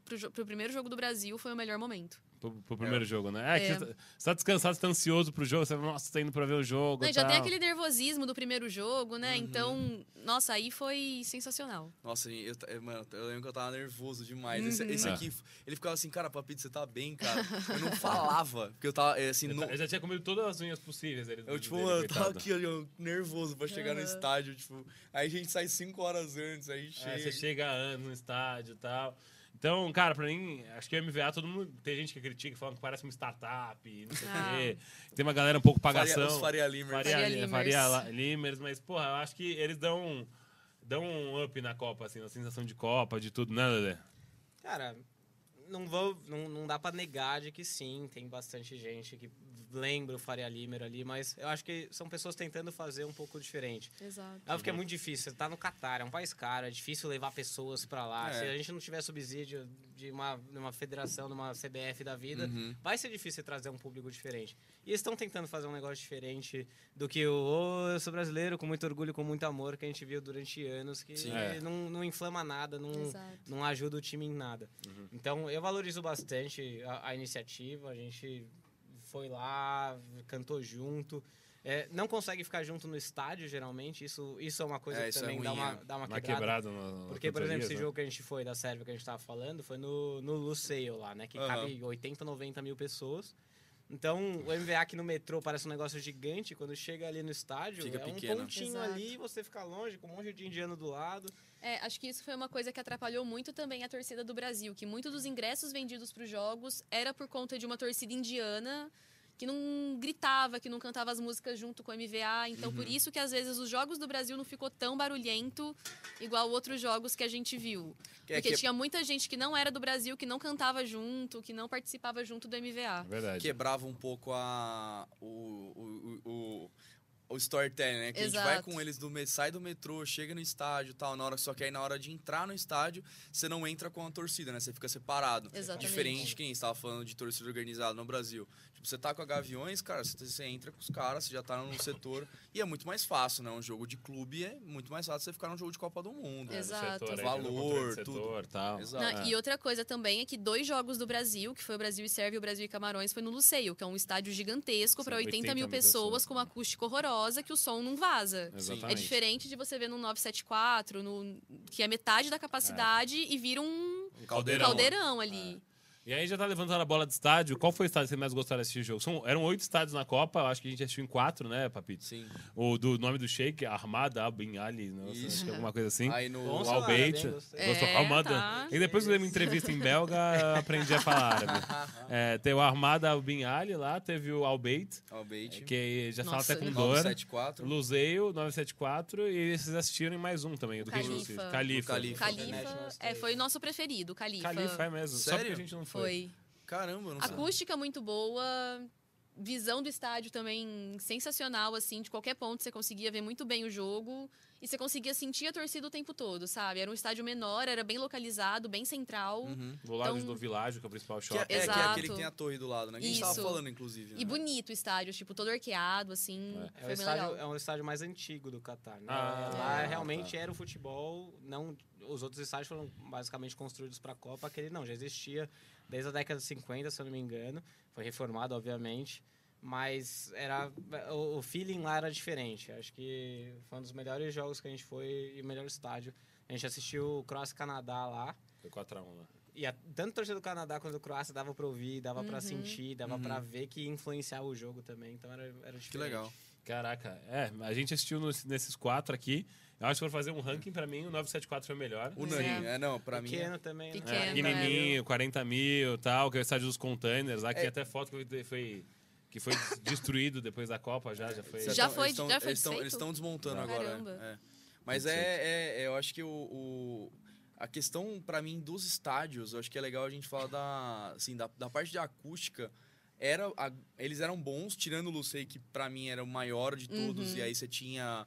pro, pro primeiro jogo do Brasil foi o melhor momento. Pro, pro primeiro jogo, né? É, É. você tá- você tá descansado, você tá ansioso pro jogo, você nossa, tá indo pra ver o jogo. Não, já tem aquele nervosismo do primeiro jogo, né? Uhum. Então, nossa, aí foi sensacional. Nossa, eu, eu- mano, eu lembro que eu tava nervoso demais. Esse, Uhum. esse É. aqui, ele ficava assim, cara, Papito, você tá bem, cara? Eu não falava, porque eu tava, é, assim, Eu, no, ta- eu já tinha comido todas as unhas possíveis. Ele, Eu, tipo, dele, mano, eu tava coitado. aqui ó, nervoso pra chegar no Aham. estádio, tipo. Aí a gente sai cinco horas antes, aí É, chega. você chega antes no estádio e tal. Então, cara, pra mim, acho que o MVA, todo mundo. Tem gente que critica, falando que parece uma startup, não sei o Ah. quê. Tem uma galera um pouco Faria, pagação. os Faria Limers. Faria, Faria Faria, Limers. La- Limers, mas, porra, eu acho que eles dão, dão um up na Copa, assim, na sensação de Copa, de tudo, né, Lelê? Cara, não vou. Não, não dá pra negar de que sim, tem bastante gente que lembra o Faria Limer ali, mas eu acho que são pessoas tentando fazer um pouco diferente. Exato. É porque é muito difícil. Você tá no Catar, é um país caro, é difícil levar pessoas pra lá. É. Se a gente não tiver subsídio de uma, de uma federação, de uma CBF da vida, Uhum. vai ser difícil trazer um público diferente. E eles estão tentando fazer um negócio diferente do que o "Ô, eu sou brasileiro com muito orgulho, com muito amor, que a gente viu durante anos, que. É. não, não inflama nada, não, Exato. não ajuda o time em nada. Então eu valorizo bastante a, a iniciativa, a gente foi lá, cantou junto. É, não consegue ficar junto no estádio, geralmente. Isso, isso é uma coisa É, que é também dá, ruim, uma, é. dá uma quebrada. quebrada. no- Porque, por exemplo, esse né? jogo que a gente foi da Sérvia, que a gente tava falando, foi no, no Luceio lá, né? Que Aham. cabe 80, 90 mil pessoas. Então, o MVA aqui no metrô parece um negócio gigante. Quando chega ali no estádio, Fica é um pequeno. pontinho Exato. ali, você fica longe, com um monte de indiano do lado. É, acho que isso foi uma coisa que atrapalhou muito também a torcida do Brasil, que muitos dos ingressos vendidos para os jogos era por conta de uma torcida indiana que não gritava, que não cantava as músicas junto com o MVA. Então, por isso que às vezes os jogos do Brasil não ficou tão barulhento igual outros jogos que a gente viu. Que é Porque que- tinha muita gente que não era do Brasil, que não cantava junto, que não participava junto do MVA. É Verdade. quebrava um pouco a o, o, o, o- o storytelling, né? Que a gente vai Exato. com eles do sai do metrô, chega no estádio, tal, na hora só que aí na hora de entrar no estádio, você não entra com a torcida, né? Você fica separado. Exatamente. Diferente de quem estava falando de torcida organizada no Brasil. Tipo, você tá com a Gaviões, cara, você, você entra com os caras, você já tá no setor e é muito mais fácil, né? Um jogo de clube é muito mais fácil você ficar num jogo de Copa do Mundo. É, do Exato. setor, aí, Valor, tudo. setor, tal. Exato. Não, É. E outra coisa também é que dois jogos do Brasil, que foi o Brasil e Sérvia e o Brasil e Camarões, foi no Luceio, que é um estádio gigantesco para Sim, 80, mil pessoas, com uma acústica horrorosa que o som não vaza. É Exatamente. diferente de você ver no 974, no, que é metade da capacidade e vira um Um Caldeirão. caldeirão ali. E aí já tá levantando a bola de estádio. Qual foi o estádio que você mais gostou de assistir o jogo? São, eram oito estádios na Copa, eu acho que a gente assistiu em quatro, né, Papito? Sim. O do nome do Sheik, Armada Al Bin Ali, nossa, Isso. acho que alguma coisa assim. Aí no. Bom o gostei. Gostou? É, Almada. tá. E depois que eu dei uma entrevista em belga, eu aprendi a falar árabe. É, tem o Armada Al Bin Ali lá, teve o Albeit, Albeit. que já fala até com dor. 974. Luzeio, 974, e vocês assistiram em mais um também, do que a gente Califa. assistiu. Califa. O Califa. Califa, International é, foi o nosso preferido, o Califa. Califa, é mesmo. Só Sério? porque a gente não foi. Caramba, eu não sei. Acústica muito boa, visão do estádio também sensacional, assim, de qualquer ponto você conseguia ver muito bem o jogo e você conseguia sentir a torcida o tempo todo, sabe? Era um estádio menor, era bem localizado, bem central Uhum. Do lado Então- do Világio, que é o principal Que é, shopping. é, que é Exato. aquele que tem a torre do lado, né? Que a gente tava Isso. falando, inclusive. e né? bonito o estádio, tipo, todo arqueado, assim, É, o foi bem estádio, é um estádio mais antigo do Catar. Né? Ah, Lá tá. realmente era o futebol. Não, os outros estádios foram basicamente construídos para a Copa. Aquele não, já existia desde a década de 50, se eu não me engano. Foi reformado, obviamente. Mas era o, o feeling lá era diferente. Acho que foi um dos melhores jogos que a gente foi e o melhor estádio. A gente assistiu o e Canadá lá. Foi 4x1 lá. E a, tanto a torcida do Canadá quanto do Croácia dava pra ouvir, dava pra Uhum. sentir, dava Uhum. pra ver que influenciava o jogo também. Então era, era diferente. Que legal. Caraca, é, a gente assistiu nos- nesses quatro aqui. Eu acho que for fazer um ranking, pra mim, o 974 foi o melhor. Unânime. É, não, pra mim. Pequeno também. né? Pequeno, É, é. pequenininho, 40 mil tal, que é o estádio dos containers. Que É. até foto que foi, foi- que foi destruído depois da Copa já, já foi. Já foi- eles tão- já foi eles estão desmontando Ah. agora. É. Mas é, é- é, eu acho que o, o- a questão pra mim dos estádios, eu acho que é legal a gente falar da, assim, da, da parte de acústica. Era, a- eles eram bons, tirando o Lucei, que pra mim era o maior de todos, Uhum. e aí você tinha.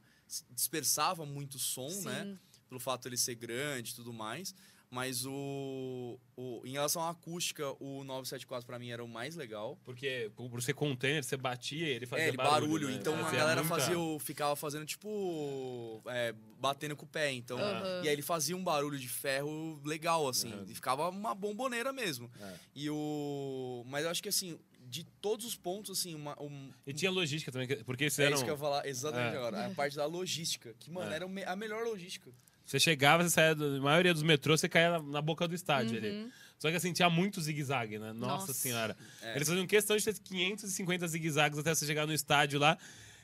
dispersava muito som, né? Sim. Pelo fato dele ser grande e tudo mais. Mas o, o. Em relação à acústica, o 974 pra mim era o mais legal. Porque por ser container, você batia ele fazia É, ele barulho. barulho. né? Então a Fazia galera muita- fazia, o- ficava fazendo tipo. é, batendo com o pé. Então. Aham. E aí ele fazia um barulho de ferro legal, assim. Aham. E ficava uma bomboneira mesmo. É. E o. Mas eu acho que assim, de todos os pontos, assim, uma. Um, E tinha logística também, que- porque é fizeram. isso que eu ia falar exatamente É. agora. A parte da logística. Que, mano, É. era a melhor logística. Você chegava, você saía, da maioria dos metrôs, você caía na, na boca do estádio ali. Uhum. Só que assim, tinha muito zigue-zague, né? Nossa, Nossa. senhora. É. Eles faziam questão de ter 550 zigue-zagues até você chegar no estádio lá.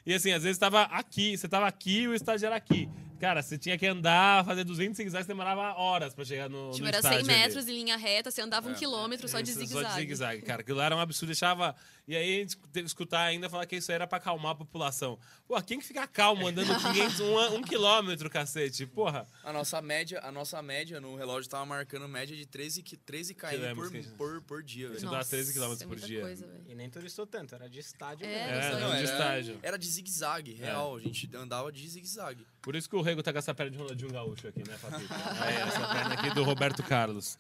E assim, às vezes tava aqui, você tava aqui e o estádio era aqui. Cara, você tinha que andar, fazer 200 zigue-zagues, demorava horas pra chegar no, Tipo, no era estádio 100 ali. metros em linha reta, você andava um É. quilômetro só de zigue-zague. Só de zigue-zague, cara. Aquilo lá era um absurdo. Deixava. E aí a gente teve que escutar ainda falar que isso aí era pra acalmar a população. Pô, quem que fica calmo andando 500, um, um quilômetro, cacete? Porra. A nossa média, a nossa média no relógio tava marcando média de 13, qui- 13 km por, gente- por, por dia, velho. Isso dá 13 quilômetros é por muita dia. Coisa. E nem turistou tanto, era de estádio É, mesmo. É, isso não, aí. de era, estádio. era de zigue-zague, real. A gente andava de zigue-zague. Por isso que o Rego tá com essa perna de Ronaldinho Gaúcho aqui, né, Fabito? É, essa perna aqui do Roberto Carlos.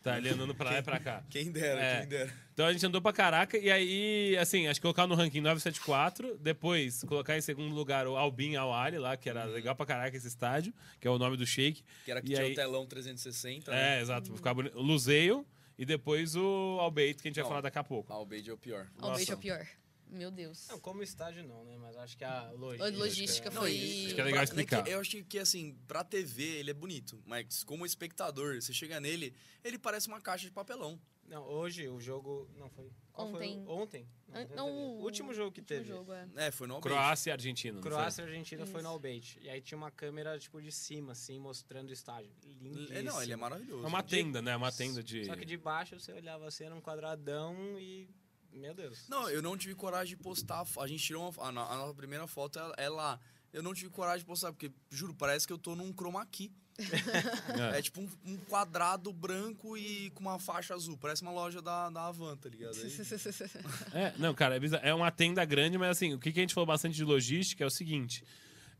Tá ali andando pra lá e pra cá. Quem dera, É. quem dera. Então a gente andou pra caraca e aí, assim, acho que colocar no ranking 974, depois colocar em segundo lugar o Albin Al Ali lá, que era legal pra caraca esse estádio, que é o nome do Sheik. Que era que E tinha aí- o telão 360, né? É, exato, ficava bonito. O Luzeio e depois o Albeit, que a gente vai Não. falar daqui a pouco. Bade é o pior. Beijo é o pior. Meu Deus. Não, como estádio não, né? Mas acho que a A logística... logística Não, foi. Acho que é legal pra- explicar. eu acho que, assim, pra TV ele é bonito, mas como espectador, você chega nele, ele parece uma caixa de papelão. Não, hoje o jogo... Não foi... Qual Ontem. Foi? Ontem? Foi Não, ontem. o último jogo que último teve. jogo, é. É, foi no Albeit. Croácia e Argentina. não foi? Croácia e Argentina foi no Isso. Albeit. E aí tinha uma câmera, tipo, de cima, assim, mostrando o estádio. Lindíssimo. É, não, ele é maravilhoso. É uma tenda, né? Uma tenda de. Só que de baixo você olhava assim, era um quadradão e... Meu Deus. Não, eu não tive coragem de postar. a gente tirou uma, a, a nossa primeira foto é, é lá. Eu não tive coragem de postar, porque, juro, parece que eu tô num chroma key. É. É tipo um, um quadrado branco e com uma faixa azul. Parece uma loja da, da Avan, tá ligado? Aí- É, não, cara, é, bizarro. é uma tenda grande, mas assim, o que, que a gente falou bastante de logística é o seguinte.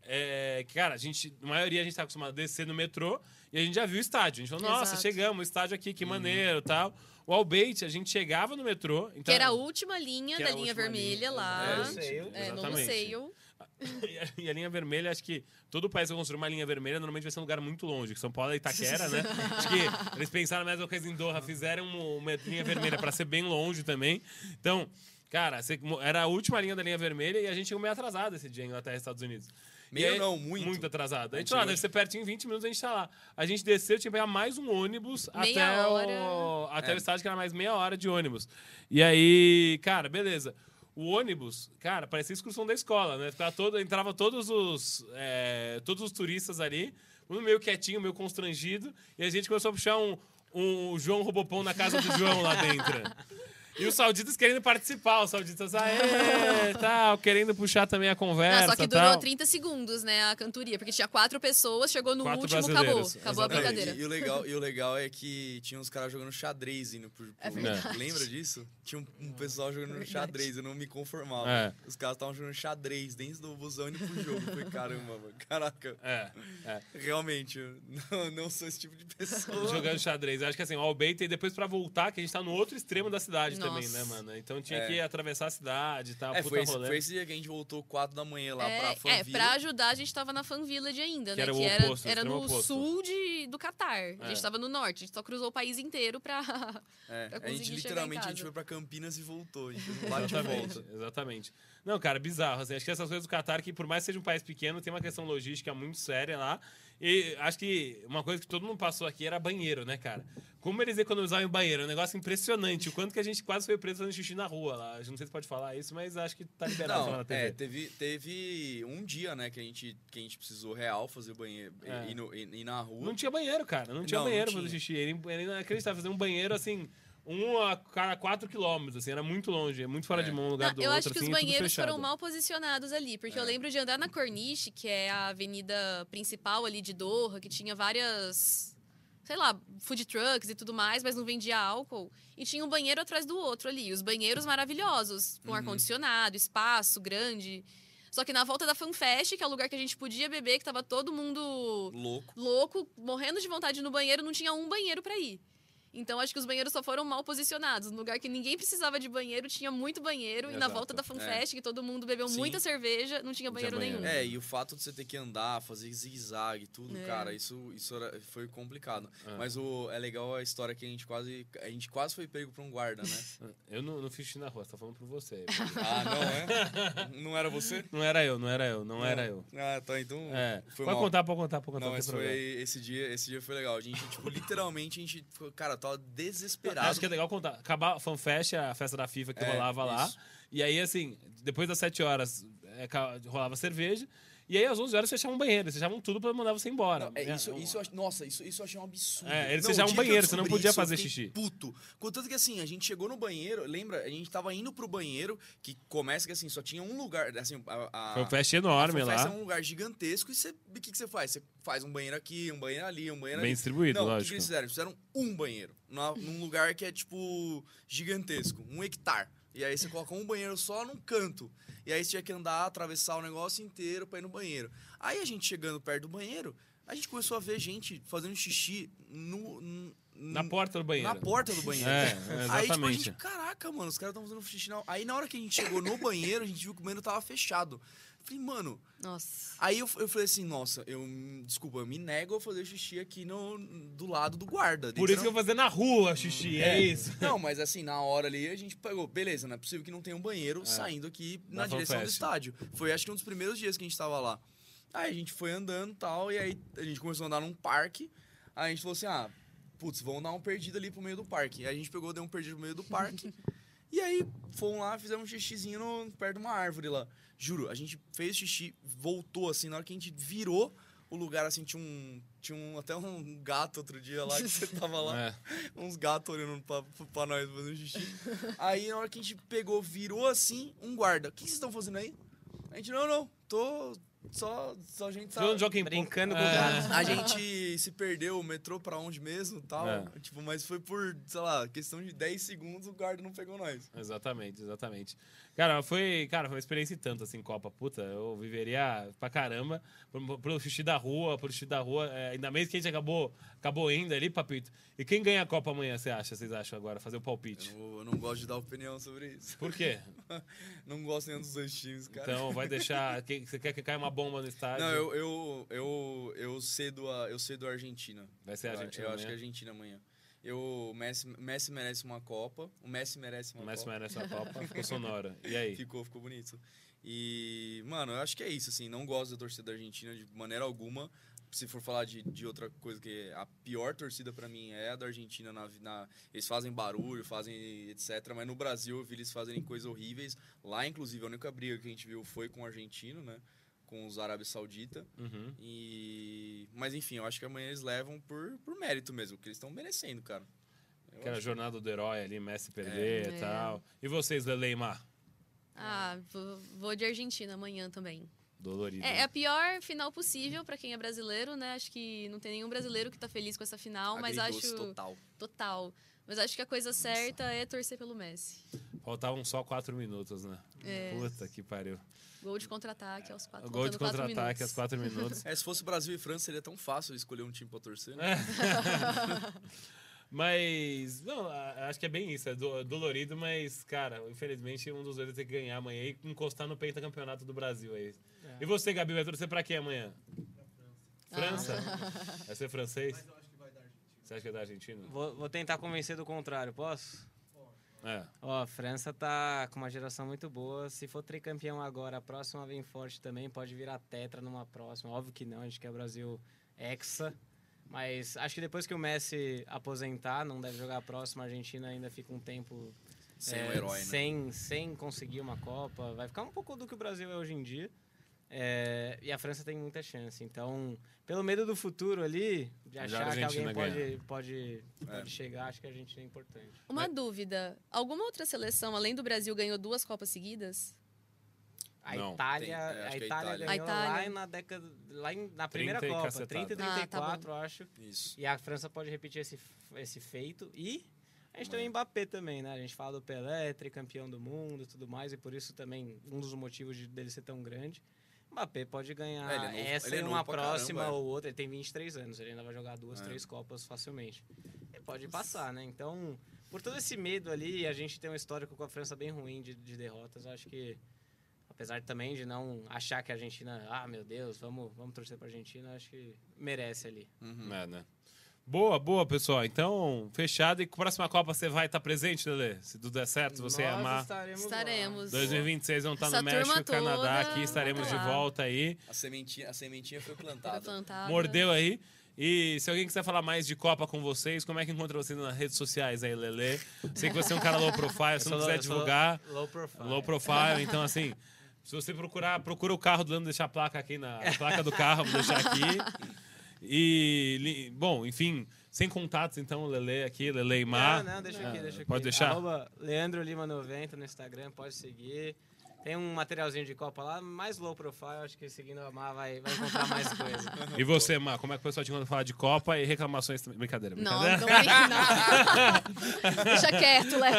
É, que, cara, a gente, a maioria a gente tá acostumado a descer no metrô e a gente já viu o estádio. A gente falou, nossa, Exato. chegamos, o estádio aqui, Uhum. que maneiro e tal. O Albeit, a gente chegava no metrô. Então, Que era a última linha da linha vermelha linha, lá. exatamente. É, no Exatamente. Museu. E a linha vermelha, acho que todo país que construir uma linha vermelha normalmente vai ser um lugar muito longe. Que São Paulo é Itaquera, né? Acho que eles pensaram a mesma coisa em Doha, fizeram uma, linha vermelha para ser bem longe também. Então, cara, era a última linha da linha vermelha e a gente chegou meio atrasado esse dia em Inglaterra e Estados Unidos. Meio aí- não, muito. Muito atrasado. A gente, lá, deve ser pertinho, em 20 minutos a gente tá lá. A gente desceu, tinha que pegar mais um ônibus Meia até, o, até É. o estádio, que era mais meia hora de ônibus. E aí, cara, beleza. O ônibus, cara, parecia excursão da escola, né? Ficava todo, entrava todos os, é, todos os turistas ali, um meio quietinho, meio constrangido, e a gente começou a puxar um, um João Robopão na casa do João lá dentro. E os sauditas querendo participar, os sauditas, aê, tal, querendo puxar também a conversa. Não, só que durou tal. 30 segundos, né, a cantoria. Porque tinha quatro pessoas, chegou no Quatro último, acabou. Acabou a brincadeira. E, e o legal, e o legal é que tinha uns caras jogando xadrez indo pro. É pro- verdade. Lembra disso? Tinha um, um pessoal jogando Verdade. xadrez, eu não me conformava. É. Os caras estavam jogando xadrez dentro do busão indo pro jogo. Eu falei, caramba, mano. Caraca, É, é. realmente, eu não, não sou esse tipo de pessoa. Jogando xadrez. Eu acho que assim, o Albeit, e depois pra voltar, que a gente tá no outro extremo da cidade também, né, mano? Então tinha É. que atravessar a cidade e tal, É, puta foi esse, rolê. foi esse dia que a gente voltou 4 da manhã lá pra É, Fan é, pra ajudar, a gente tava na Fan Village ainda, Que né? era o que era, oposto, era no oposto. sul de, do Catar. A É. gente tava no norte, a gente só cruzou o país inteiro pra. É, pra a gente literalmente a gente foi pra Campinas e voltou. A gente foi lá de Exatamente, volta. exatamente. Não, cara, bizarro. Assim, acho que essas coisas do Qatar, que por mais que seja um país pequeno, tem uma questão logística muito séria lá. E acho que uma coisa que todo mundo passou aqui era banheiro, né, cara? Como eles economizavam em banheiro, é um negócio impressionante. O quanto que a gente quase foi preso fazendo xixi na rua lá. Eu Não sei se pode falar isso, mas acho que tá liberado Não, na TV. é, teve, teve um dia, né, que a gente, que a gente precisou real fazer banheiro, É. ir, no- ir- na rua. Não tinha banheiro, cara. Não tinha Não, não banheiro pra tinha. fazer xixi. Ele, ele não acreditava fazer um banheiro assim, um a cada quatro quilômetros, assim, era muito longe, muito fora É. de mão um lugar Não, do eu outro. acho que assim, os banheiros foram mal posicionados ali, porque eu É. lembro de andar na Corniche, que é a avenida principal ali de Doha, que tinha várias, sei lá, food trucks e tudo mais, mas não vendia álcool. E tinha um banheiro atrás do outro ali. Os banheiros maravilhosos, Uhum. com ar-condicionado, espaço grande. Só que na volta da FanFest, que é o lugar que a gente podia beber, que tava todo mundo Louco. louco, morrendo de vontade no banheiro, não tinha um banheiro pra ir. Então acho que os banheiros só foram mal posicionados. No lugar que ninguém precisava de banheiro, tinha muito banheiro. E na Exato. volta da FanFest, que todo mundo bebeu Sim. muita cerveja, não tinha banheiro banheiro. nenhum. É, e o fato de você ter que andar, fazer zigue-zague, tudo, É. cara, isso, isso era- foi complicado. É. Mas o, é legal a história que a gente quase. A gente quase foi pego por um guarda, né? Eu não, não fiz xixi na rua, você tá falando por você. ah, não é? Não era você? não era eu, não era eu, não era eu. Ah, tá, então. É, Foi pode mal. contar, pode contar, pode contar. Não, mas foi esse dia, esse dia foi legal. A gente, tipo, literalmente, a gente ficou, cara, tava desesperado. Acho que é legal contar. Acabar a FanFest, a festa da FIFA que É, rolava lá. isso. E aí, assim, depois das 7 horas, é, rolava cerveja. E aí, às 11 horas, fechavam um banheiro. Eles fechavam tudo pra mandar você embora. Não, é, isso, isso, eu nossa, isso, isso eu achei um absurdo. É, eles fechavam eu banheiro, você não podia fazer xixi. Puto. Contanto que assim, a gente chegou no banheiro, lembra? A gente tava indo pro banheiro, que começa que assim, só tinha um lugar, assim, a, a, Foi uma festa a enorme FanFest lá. é um lugar gigantesco e você, o que, que você faz? Você faz um banheiro aqui, um banheiro ali, um banheiro Bem ali. distribuído, Não, o que, que lógico. eles fizeram? Eles fizeram um banheiro, num lugar que é, tipo, gigantesco, um hectare. E aí você coloca um banheiro só num canto. E aí você tinha que andar, atravessar o negócio inteiro pra ir no banheiro. Aí a gente chegando perto do banheiro, a gente começou a ver gente fazendo xixi no... n- Na porta do banheiro. Na porta do banheiro. É, Aí, tipo, a exatamente. gente, caraca, mano, os caras estão fazendo xixi na... Aí na hora que a gente chegou no banheiro, a gente viu que o banheiro tava fechado. Eu Falei, mano, Nossa. Aí eu, eu falei assim, nossa, eu desculpa, eu me nego a fazer xixi aqui no, do lado do guarda. Por isso que eu vou fazer na rua xixi, é, isso. Não, mas assim, na hora ali a gente pegou, beleza, não é possível que não tenha um banheiro saindo aqui na Na direção do estádio. Foi acho que um dos primeiros dias que a gente tava lá. Aí a gente foi andando e tal, e aí a gente começou a andar num parque. Aí a gente falou assim, ah, putz, vamos dar um perdido ali pro meio do parque. Aí a gente pegou, deu um perdido no meio do parque. e aí fomos lá, fizemos um xixizinho no- perto de uma árvore lá. Juro, a gente fez xixi, voltou assim, na hora que a gente virou o lugar, assim, tinha um. Tinha um, até um gato outro dia lá que você tava lá É. uns gatos olhando pra, pra nós fazendo xixi. Aí na hora que a gente pegou, virou assim, um guarda. O que vocês estão fazendo aí? A gente, não, não, tô, só, só a gente sabe. joga em Brincando com o É. gato. A gente se perdeu, o metrô pra onde mesmo e tal. É. Tipo, mas foi por, sei lá, questão de 10 segundos o guarda não pegou nós. Exatamente, exatamente. Cara, foi, cara, foi uma experiência e tanto, assim, Copa. Puta, eu viveria pra caramba pro, pro xixi da rua, pro xixi da rua. É, ainda mesmo que a gente acabou, acabou indo ali, papito. E quem ganha a Copa amanhã, você acha? Vocês acham agora? Fazer o Eu palpite. não, eu não gosto de dar opinião sobre isso. Por quê? Não gosto nenhum dos dois times, cara. Então vai deixar. quem- Você quer que caia uma bomba no estádio? Não, eu, eu, eu, eu cedo a, eu cedo a Argentina. Vai ser a Eu- Argentina Eu acho que amanhã? a Argentina amanhã. Eu, o Messi, Messi merece uma Copa. O Messi merece uma O Messi Copa. merece a Copa, ficou sonora. E aí? Ficou, ficou bonito. E, mano, eu acho que é isso, assim. Não gosto da torcida da Argentina de maneira alguma. Se for falar de, de outra coisa que a pior torcida pra mim é a da Argentina. Na, na- eles fazem barulho, fazem etc. Mas no Brasil eu vi eles fazerem coisas horríveis. Lá, inclusive, a única briga que a gente viu foi com o argentino, né? Com os Arábia Saudita. Uhum. E... Mas enfim, eu acho que amanhã eles levam por, por mérito mesmo, que eles estão merecendo, cara. Eu Aquela acho. jornada do herói ali, Messi perder e É. tal. E vocês, Leleimar? Ah, vou de Argentina amanhã também. Dolorido. É, é a pior final possível pra quem é brasileiro, né? Acho que não tem nenhum brasileiro que tá feliz com essa final, mas acho. total. Total. Mas acho que a coisa certa é torcer pelo Messi. Faltavam só quatro minutos, né? É. Puta que pariu. Gol de contra-ataque aos quatro Gol de contra-ataque aos minutos. quatro minutos. É, se fosse Brasil e França, seria tão fácil escolher um time pra torcer. Né? Mas, não, acho que é bem isso. É do- dolorido, mas, cara, infelizmente um dos dois vai ter que ganhar amanhã e encostar no pentacampeonato do Brasil aí. É. E você, Gabi, vai torcer pra quem amanhã? Ah. França? Vai ser francês? Você acha que é da Argentina? Vou, vou tentar convencer do contrário, posso? É. Ó, a França tá com uma geração muito boa. Se for tricampeão agora, a próxima vem forte também. Pode virar tetra numa próxima. Óbvio que não, a gente quer o Brasil hexa. Mas acho que depois que o Messi aposentar, não deve jogar a próxima. A Argentina ainda fica um tempo Sem é, o herói, né? sem, sem conseguir uma Copa. Vai ficar um pouco do que o Brasil é hoje em dia. É, e a França tem muita chance. Então, pelo medo do futuro ali, de achar que alguém ganhar. pode, pode, É. pode chegar, acho que a Argentina é importante. Uma dúvida. Alguma outra seleção, além do Brasil, ganhou duas Copas seguidas? A Não. Itália, Tem- é, acho a Itália Itália. ganhou Itália. lá na década, lá em- na primeira 30 Copa, cacetada. 30 e Ah, tá 34, acho. Isso. E a França pode repetir esse, esse feito. E a gente tem o Mbappé também, né? A gente fala do Pelé, tricampeão do mundo e tudo mais, e por isso também um dos motivos de, dele ser tão grande. Mbappé pode ganhar É, ele é novo- essa ele é e uma próxima caramba, é. ou outra. Ele tem 23 anos, ele ainda vai jogar duas, É. três Copas facilmente. Ele pode passar, né? Então, por todo esse medo ali, a gente tem um histórico com a França bem ruim de, de derrotas. Acho que, apesar também de não achar que a Argentina, ah, meu Deus, vamos, vamos torcer pra Argentina, acho que merece ali. Uhum. É, né? Boa, boa, pessoal. Então, fechado. E com a próxima Copa você vai estar presente, Lele? Se tudo der certo, você Nós amar. estaremos. Estaremos. 2026 vão estar Essa no México, Canadá. Aqui estaremos de vai lá. volta aí. A, sementinha, a sementinha foi Foi plantada. plantada. Mordeu aí. E se alguém quiser falar mais de Copa com vocês, como é que encontra vocês nas redes sociais aí, Lele? Sei que você é um cara low profile, se não quiser divulgar, Low profile. low profile. Então, assim, se você procurar, procura o carro do Leandro, deixar a placa aqui na a placa do carro, vou deixar aqui. E, bom, enfim, sem contatos, então, Lele aqui, Lele Imar. Não, não, deixa aqui, deixa aqui. Pode deixar? Arroba Leandro Lima 90 no Instagram, pode seguir. Tem um materialzinho de Copa lá, mais low profile, acho que seguindo a Mar vai, vai encontrar mais coisa. E você, Mar, como é que o pessoal te encontra falar de Copa e reclamações também? Brincadeira, Não, brincadeira. não, não. Deixa quieto, Léo.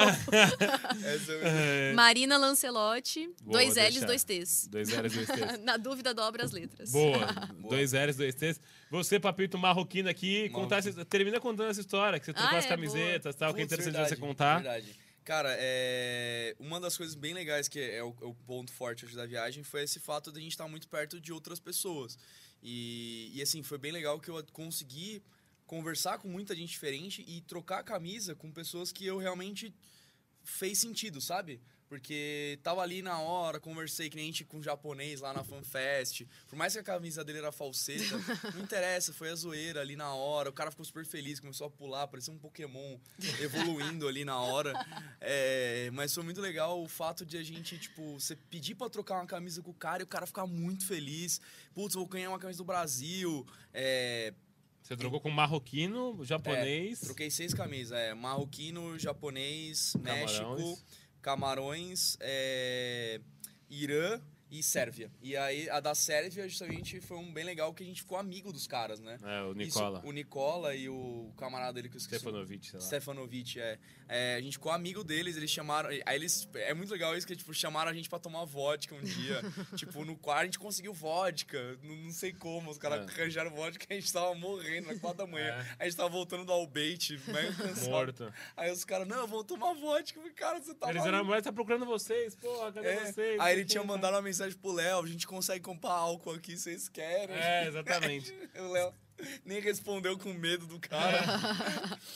É, Marina Lancelotti, Boa, dois L's, dois T's. Dois L's, dois T's. Na dúvida, dobra as letras. Boa. Dois L's, dois T's. Você, Papito Marroquino aqui, Marroquino. contar essa- termina contando essa história, que você trocou Ah, as é, camisetas e tal, que é Putz, interessante verdade, você contar. Verdade. Cara, é... uma das coisas bem legais que é o, é o ponto forte da viagem foi esse fato de a gente estar muito perto de outras pessoas. E, e assim, foi bem legal que eu consegui conversar com muita gente diferente e trocar camisa com pessoas que eu realmente fez sentido, sabe? Porque tava ali na hora, conversei que nem a gente com um japonês lá na FanFest. Por mais que a camisa dele era falseta, não interessa, foi a zoeira ali na hora. O cara ficou super feliz, começou a pular, parecia um Pokémon evoluindo ali na hora. É, mas foi muito legal o fato de a gente, tipo, você pedir pra trocar uma camisa com o cara e o cara ficar muito feliz. Putz, vou ganhar uma camisa do Brasil. É, Você trocou com marroquino, japonês. Troquei seis camisas, é marroquino, japonês, Camarões. México, Camarões, é, Irã e Sérvia. E aí a da Sérvia justamente foi um bem legal que a gente ficou amigo dos caras, né? É, o Nicola. Isso, o Nicola e o camarada dele que eu esqueci. Stefanovic, sei lá. Stefanovic, é. é. A gente ficou amigo deles, eles chamaram. Aí eles. É muito legal isso que, tipo, chamaram a gente pra tomar vodka um dia. tipo, no quarto a gente conseguiu vodka. Não, não sei como. Os caras É. arranjaram vodka e a gente tava morrendo na quatro da manhã. É. A gente tava voltando do Albeit, meio cansado. Morto. Aí os caras, não, vamos tomar vodka. Cara, você tá Eles maluco? eram, mas tá procurando vocês, porra, cadê É. vocês? Aí ele tinha mandado uma mensagem pro Léo, a gente consegue comprar álcool aqui, vocês querem? É, exatamente. o Léo nem respondeu com medo do cara.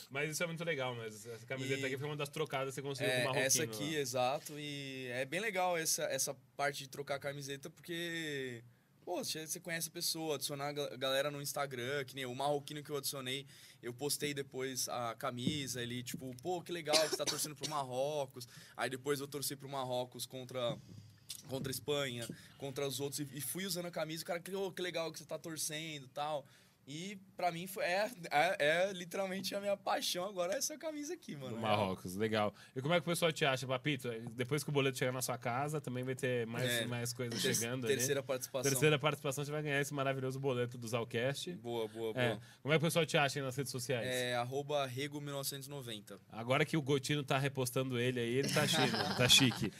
Mas isso é muito legal, mas essa camiseta E- aqui foi uma das trocadas que você conseguiu com o É, marroquino. essa aqui, lá. exato. E é bem legal essa, essa parte de trocar camiseta, porque. Pô, você conhece a pessoa, adicionar a ga- galera no Instagram, que nem o marroquino que eu adicionei, eu postei depois a camisa, ele, tipo, pô, que legal, você tá torcendo pro Marrocos. Aí depois eu torci pro Marrocos contra, contra a Espanha, contra os outros, e, fui usando a camisa, o cara, ô, que legal que você tá torcendo tal. E pra mim foi, é, é, é literalmente a minha paixão agora, é essa camisa aqui, mano. Marrocos, legal. E como é que o pessoal te acha, Papito? Depois que o boleto chegar na sua casa, também vai ter mais, É, mais coisas Ter- chegando. Terceira participação. Terceira participação, você vai ganhar esse maravilhoso boleto do Zalcast. Boa, boa, boa. É. Como é que o pessoal te acha aí nas redes sociais? É, arroba Rego1990. Agora que o Gotino tá repostando ele aí, ele tá chique. tá chique.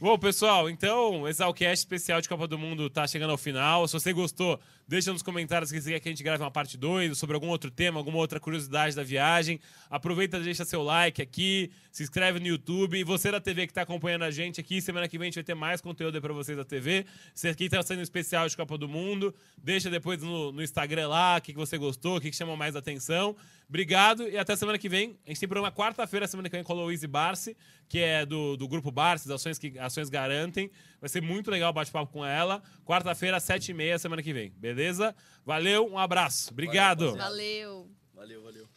Bom, pessoal, então, esse Exalcast especial de Copa do Mundo tá chegando ao final. Se você gostou, deixa nos comentários se você quer que a gente grave uma parte 2 sobre algum outro tema, alguma outra curiosidade da viagem. Aproveita, deixa seu like aqui, se inscreve no YouTube. E você da TV que tá acompanhando a gente aqui, semana que vem a gente vai ter mais conteúdo pra vocês da TV. Você aqui tá sendo especial de Copa do Mundo. Deixa depois no, no Instagram lá o que, que você gostou, o que, que chamou mais atenção. Obrigado e até semana que vem. A gente tem programa quarta-feira, semana que vem, com a Louise Barsi, que é do, do grupo Barsi, das ações que ações garantem. Vai ser muito legal o bate-papo com ela. Quarta-feira, às sete e meia, semana que vem. Beleza? Valeu, um abraço. Obrigado. rapaziada. Valeu. Valeu, valeu.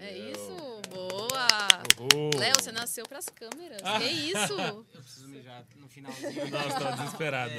É isso. Boa. Uhul. Léo, você nasceu pras câmeras. Ah. Que isso? Eu preciso mijar no finalzinho. Nossa, tava desesperado.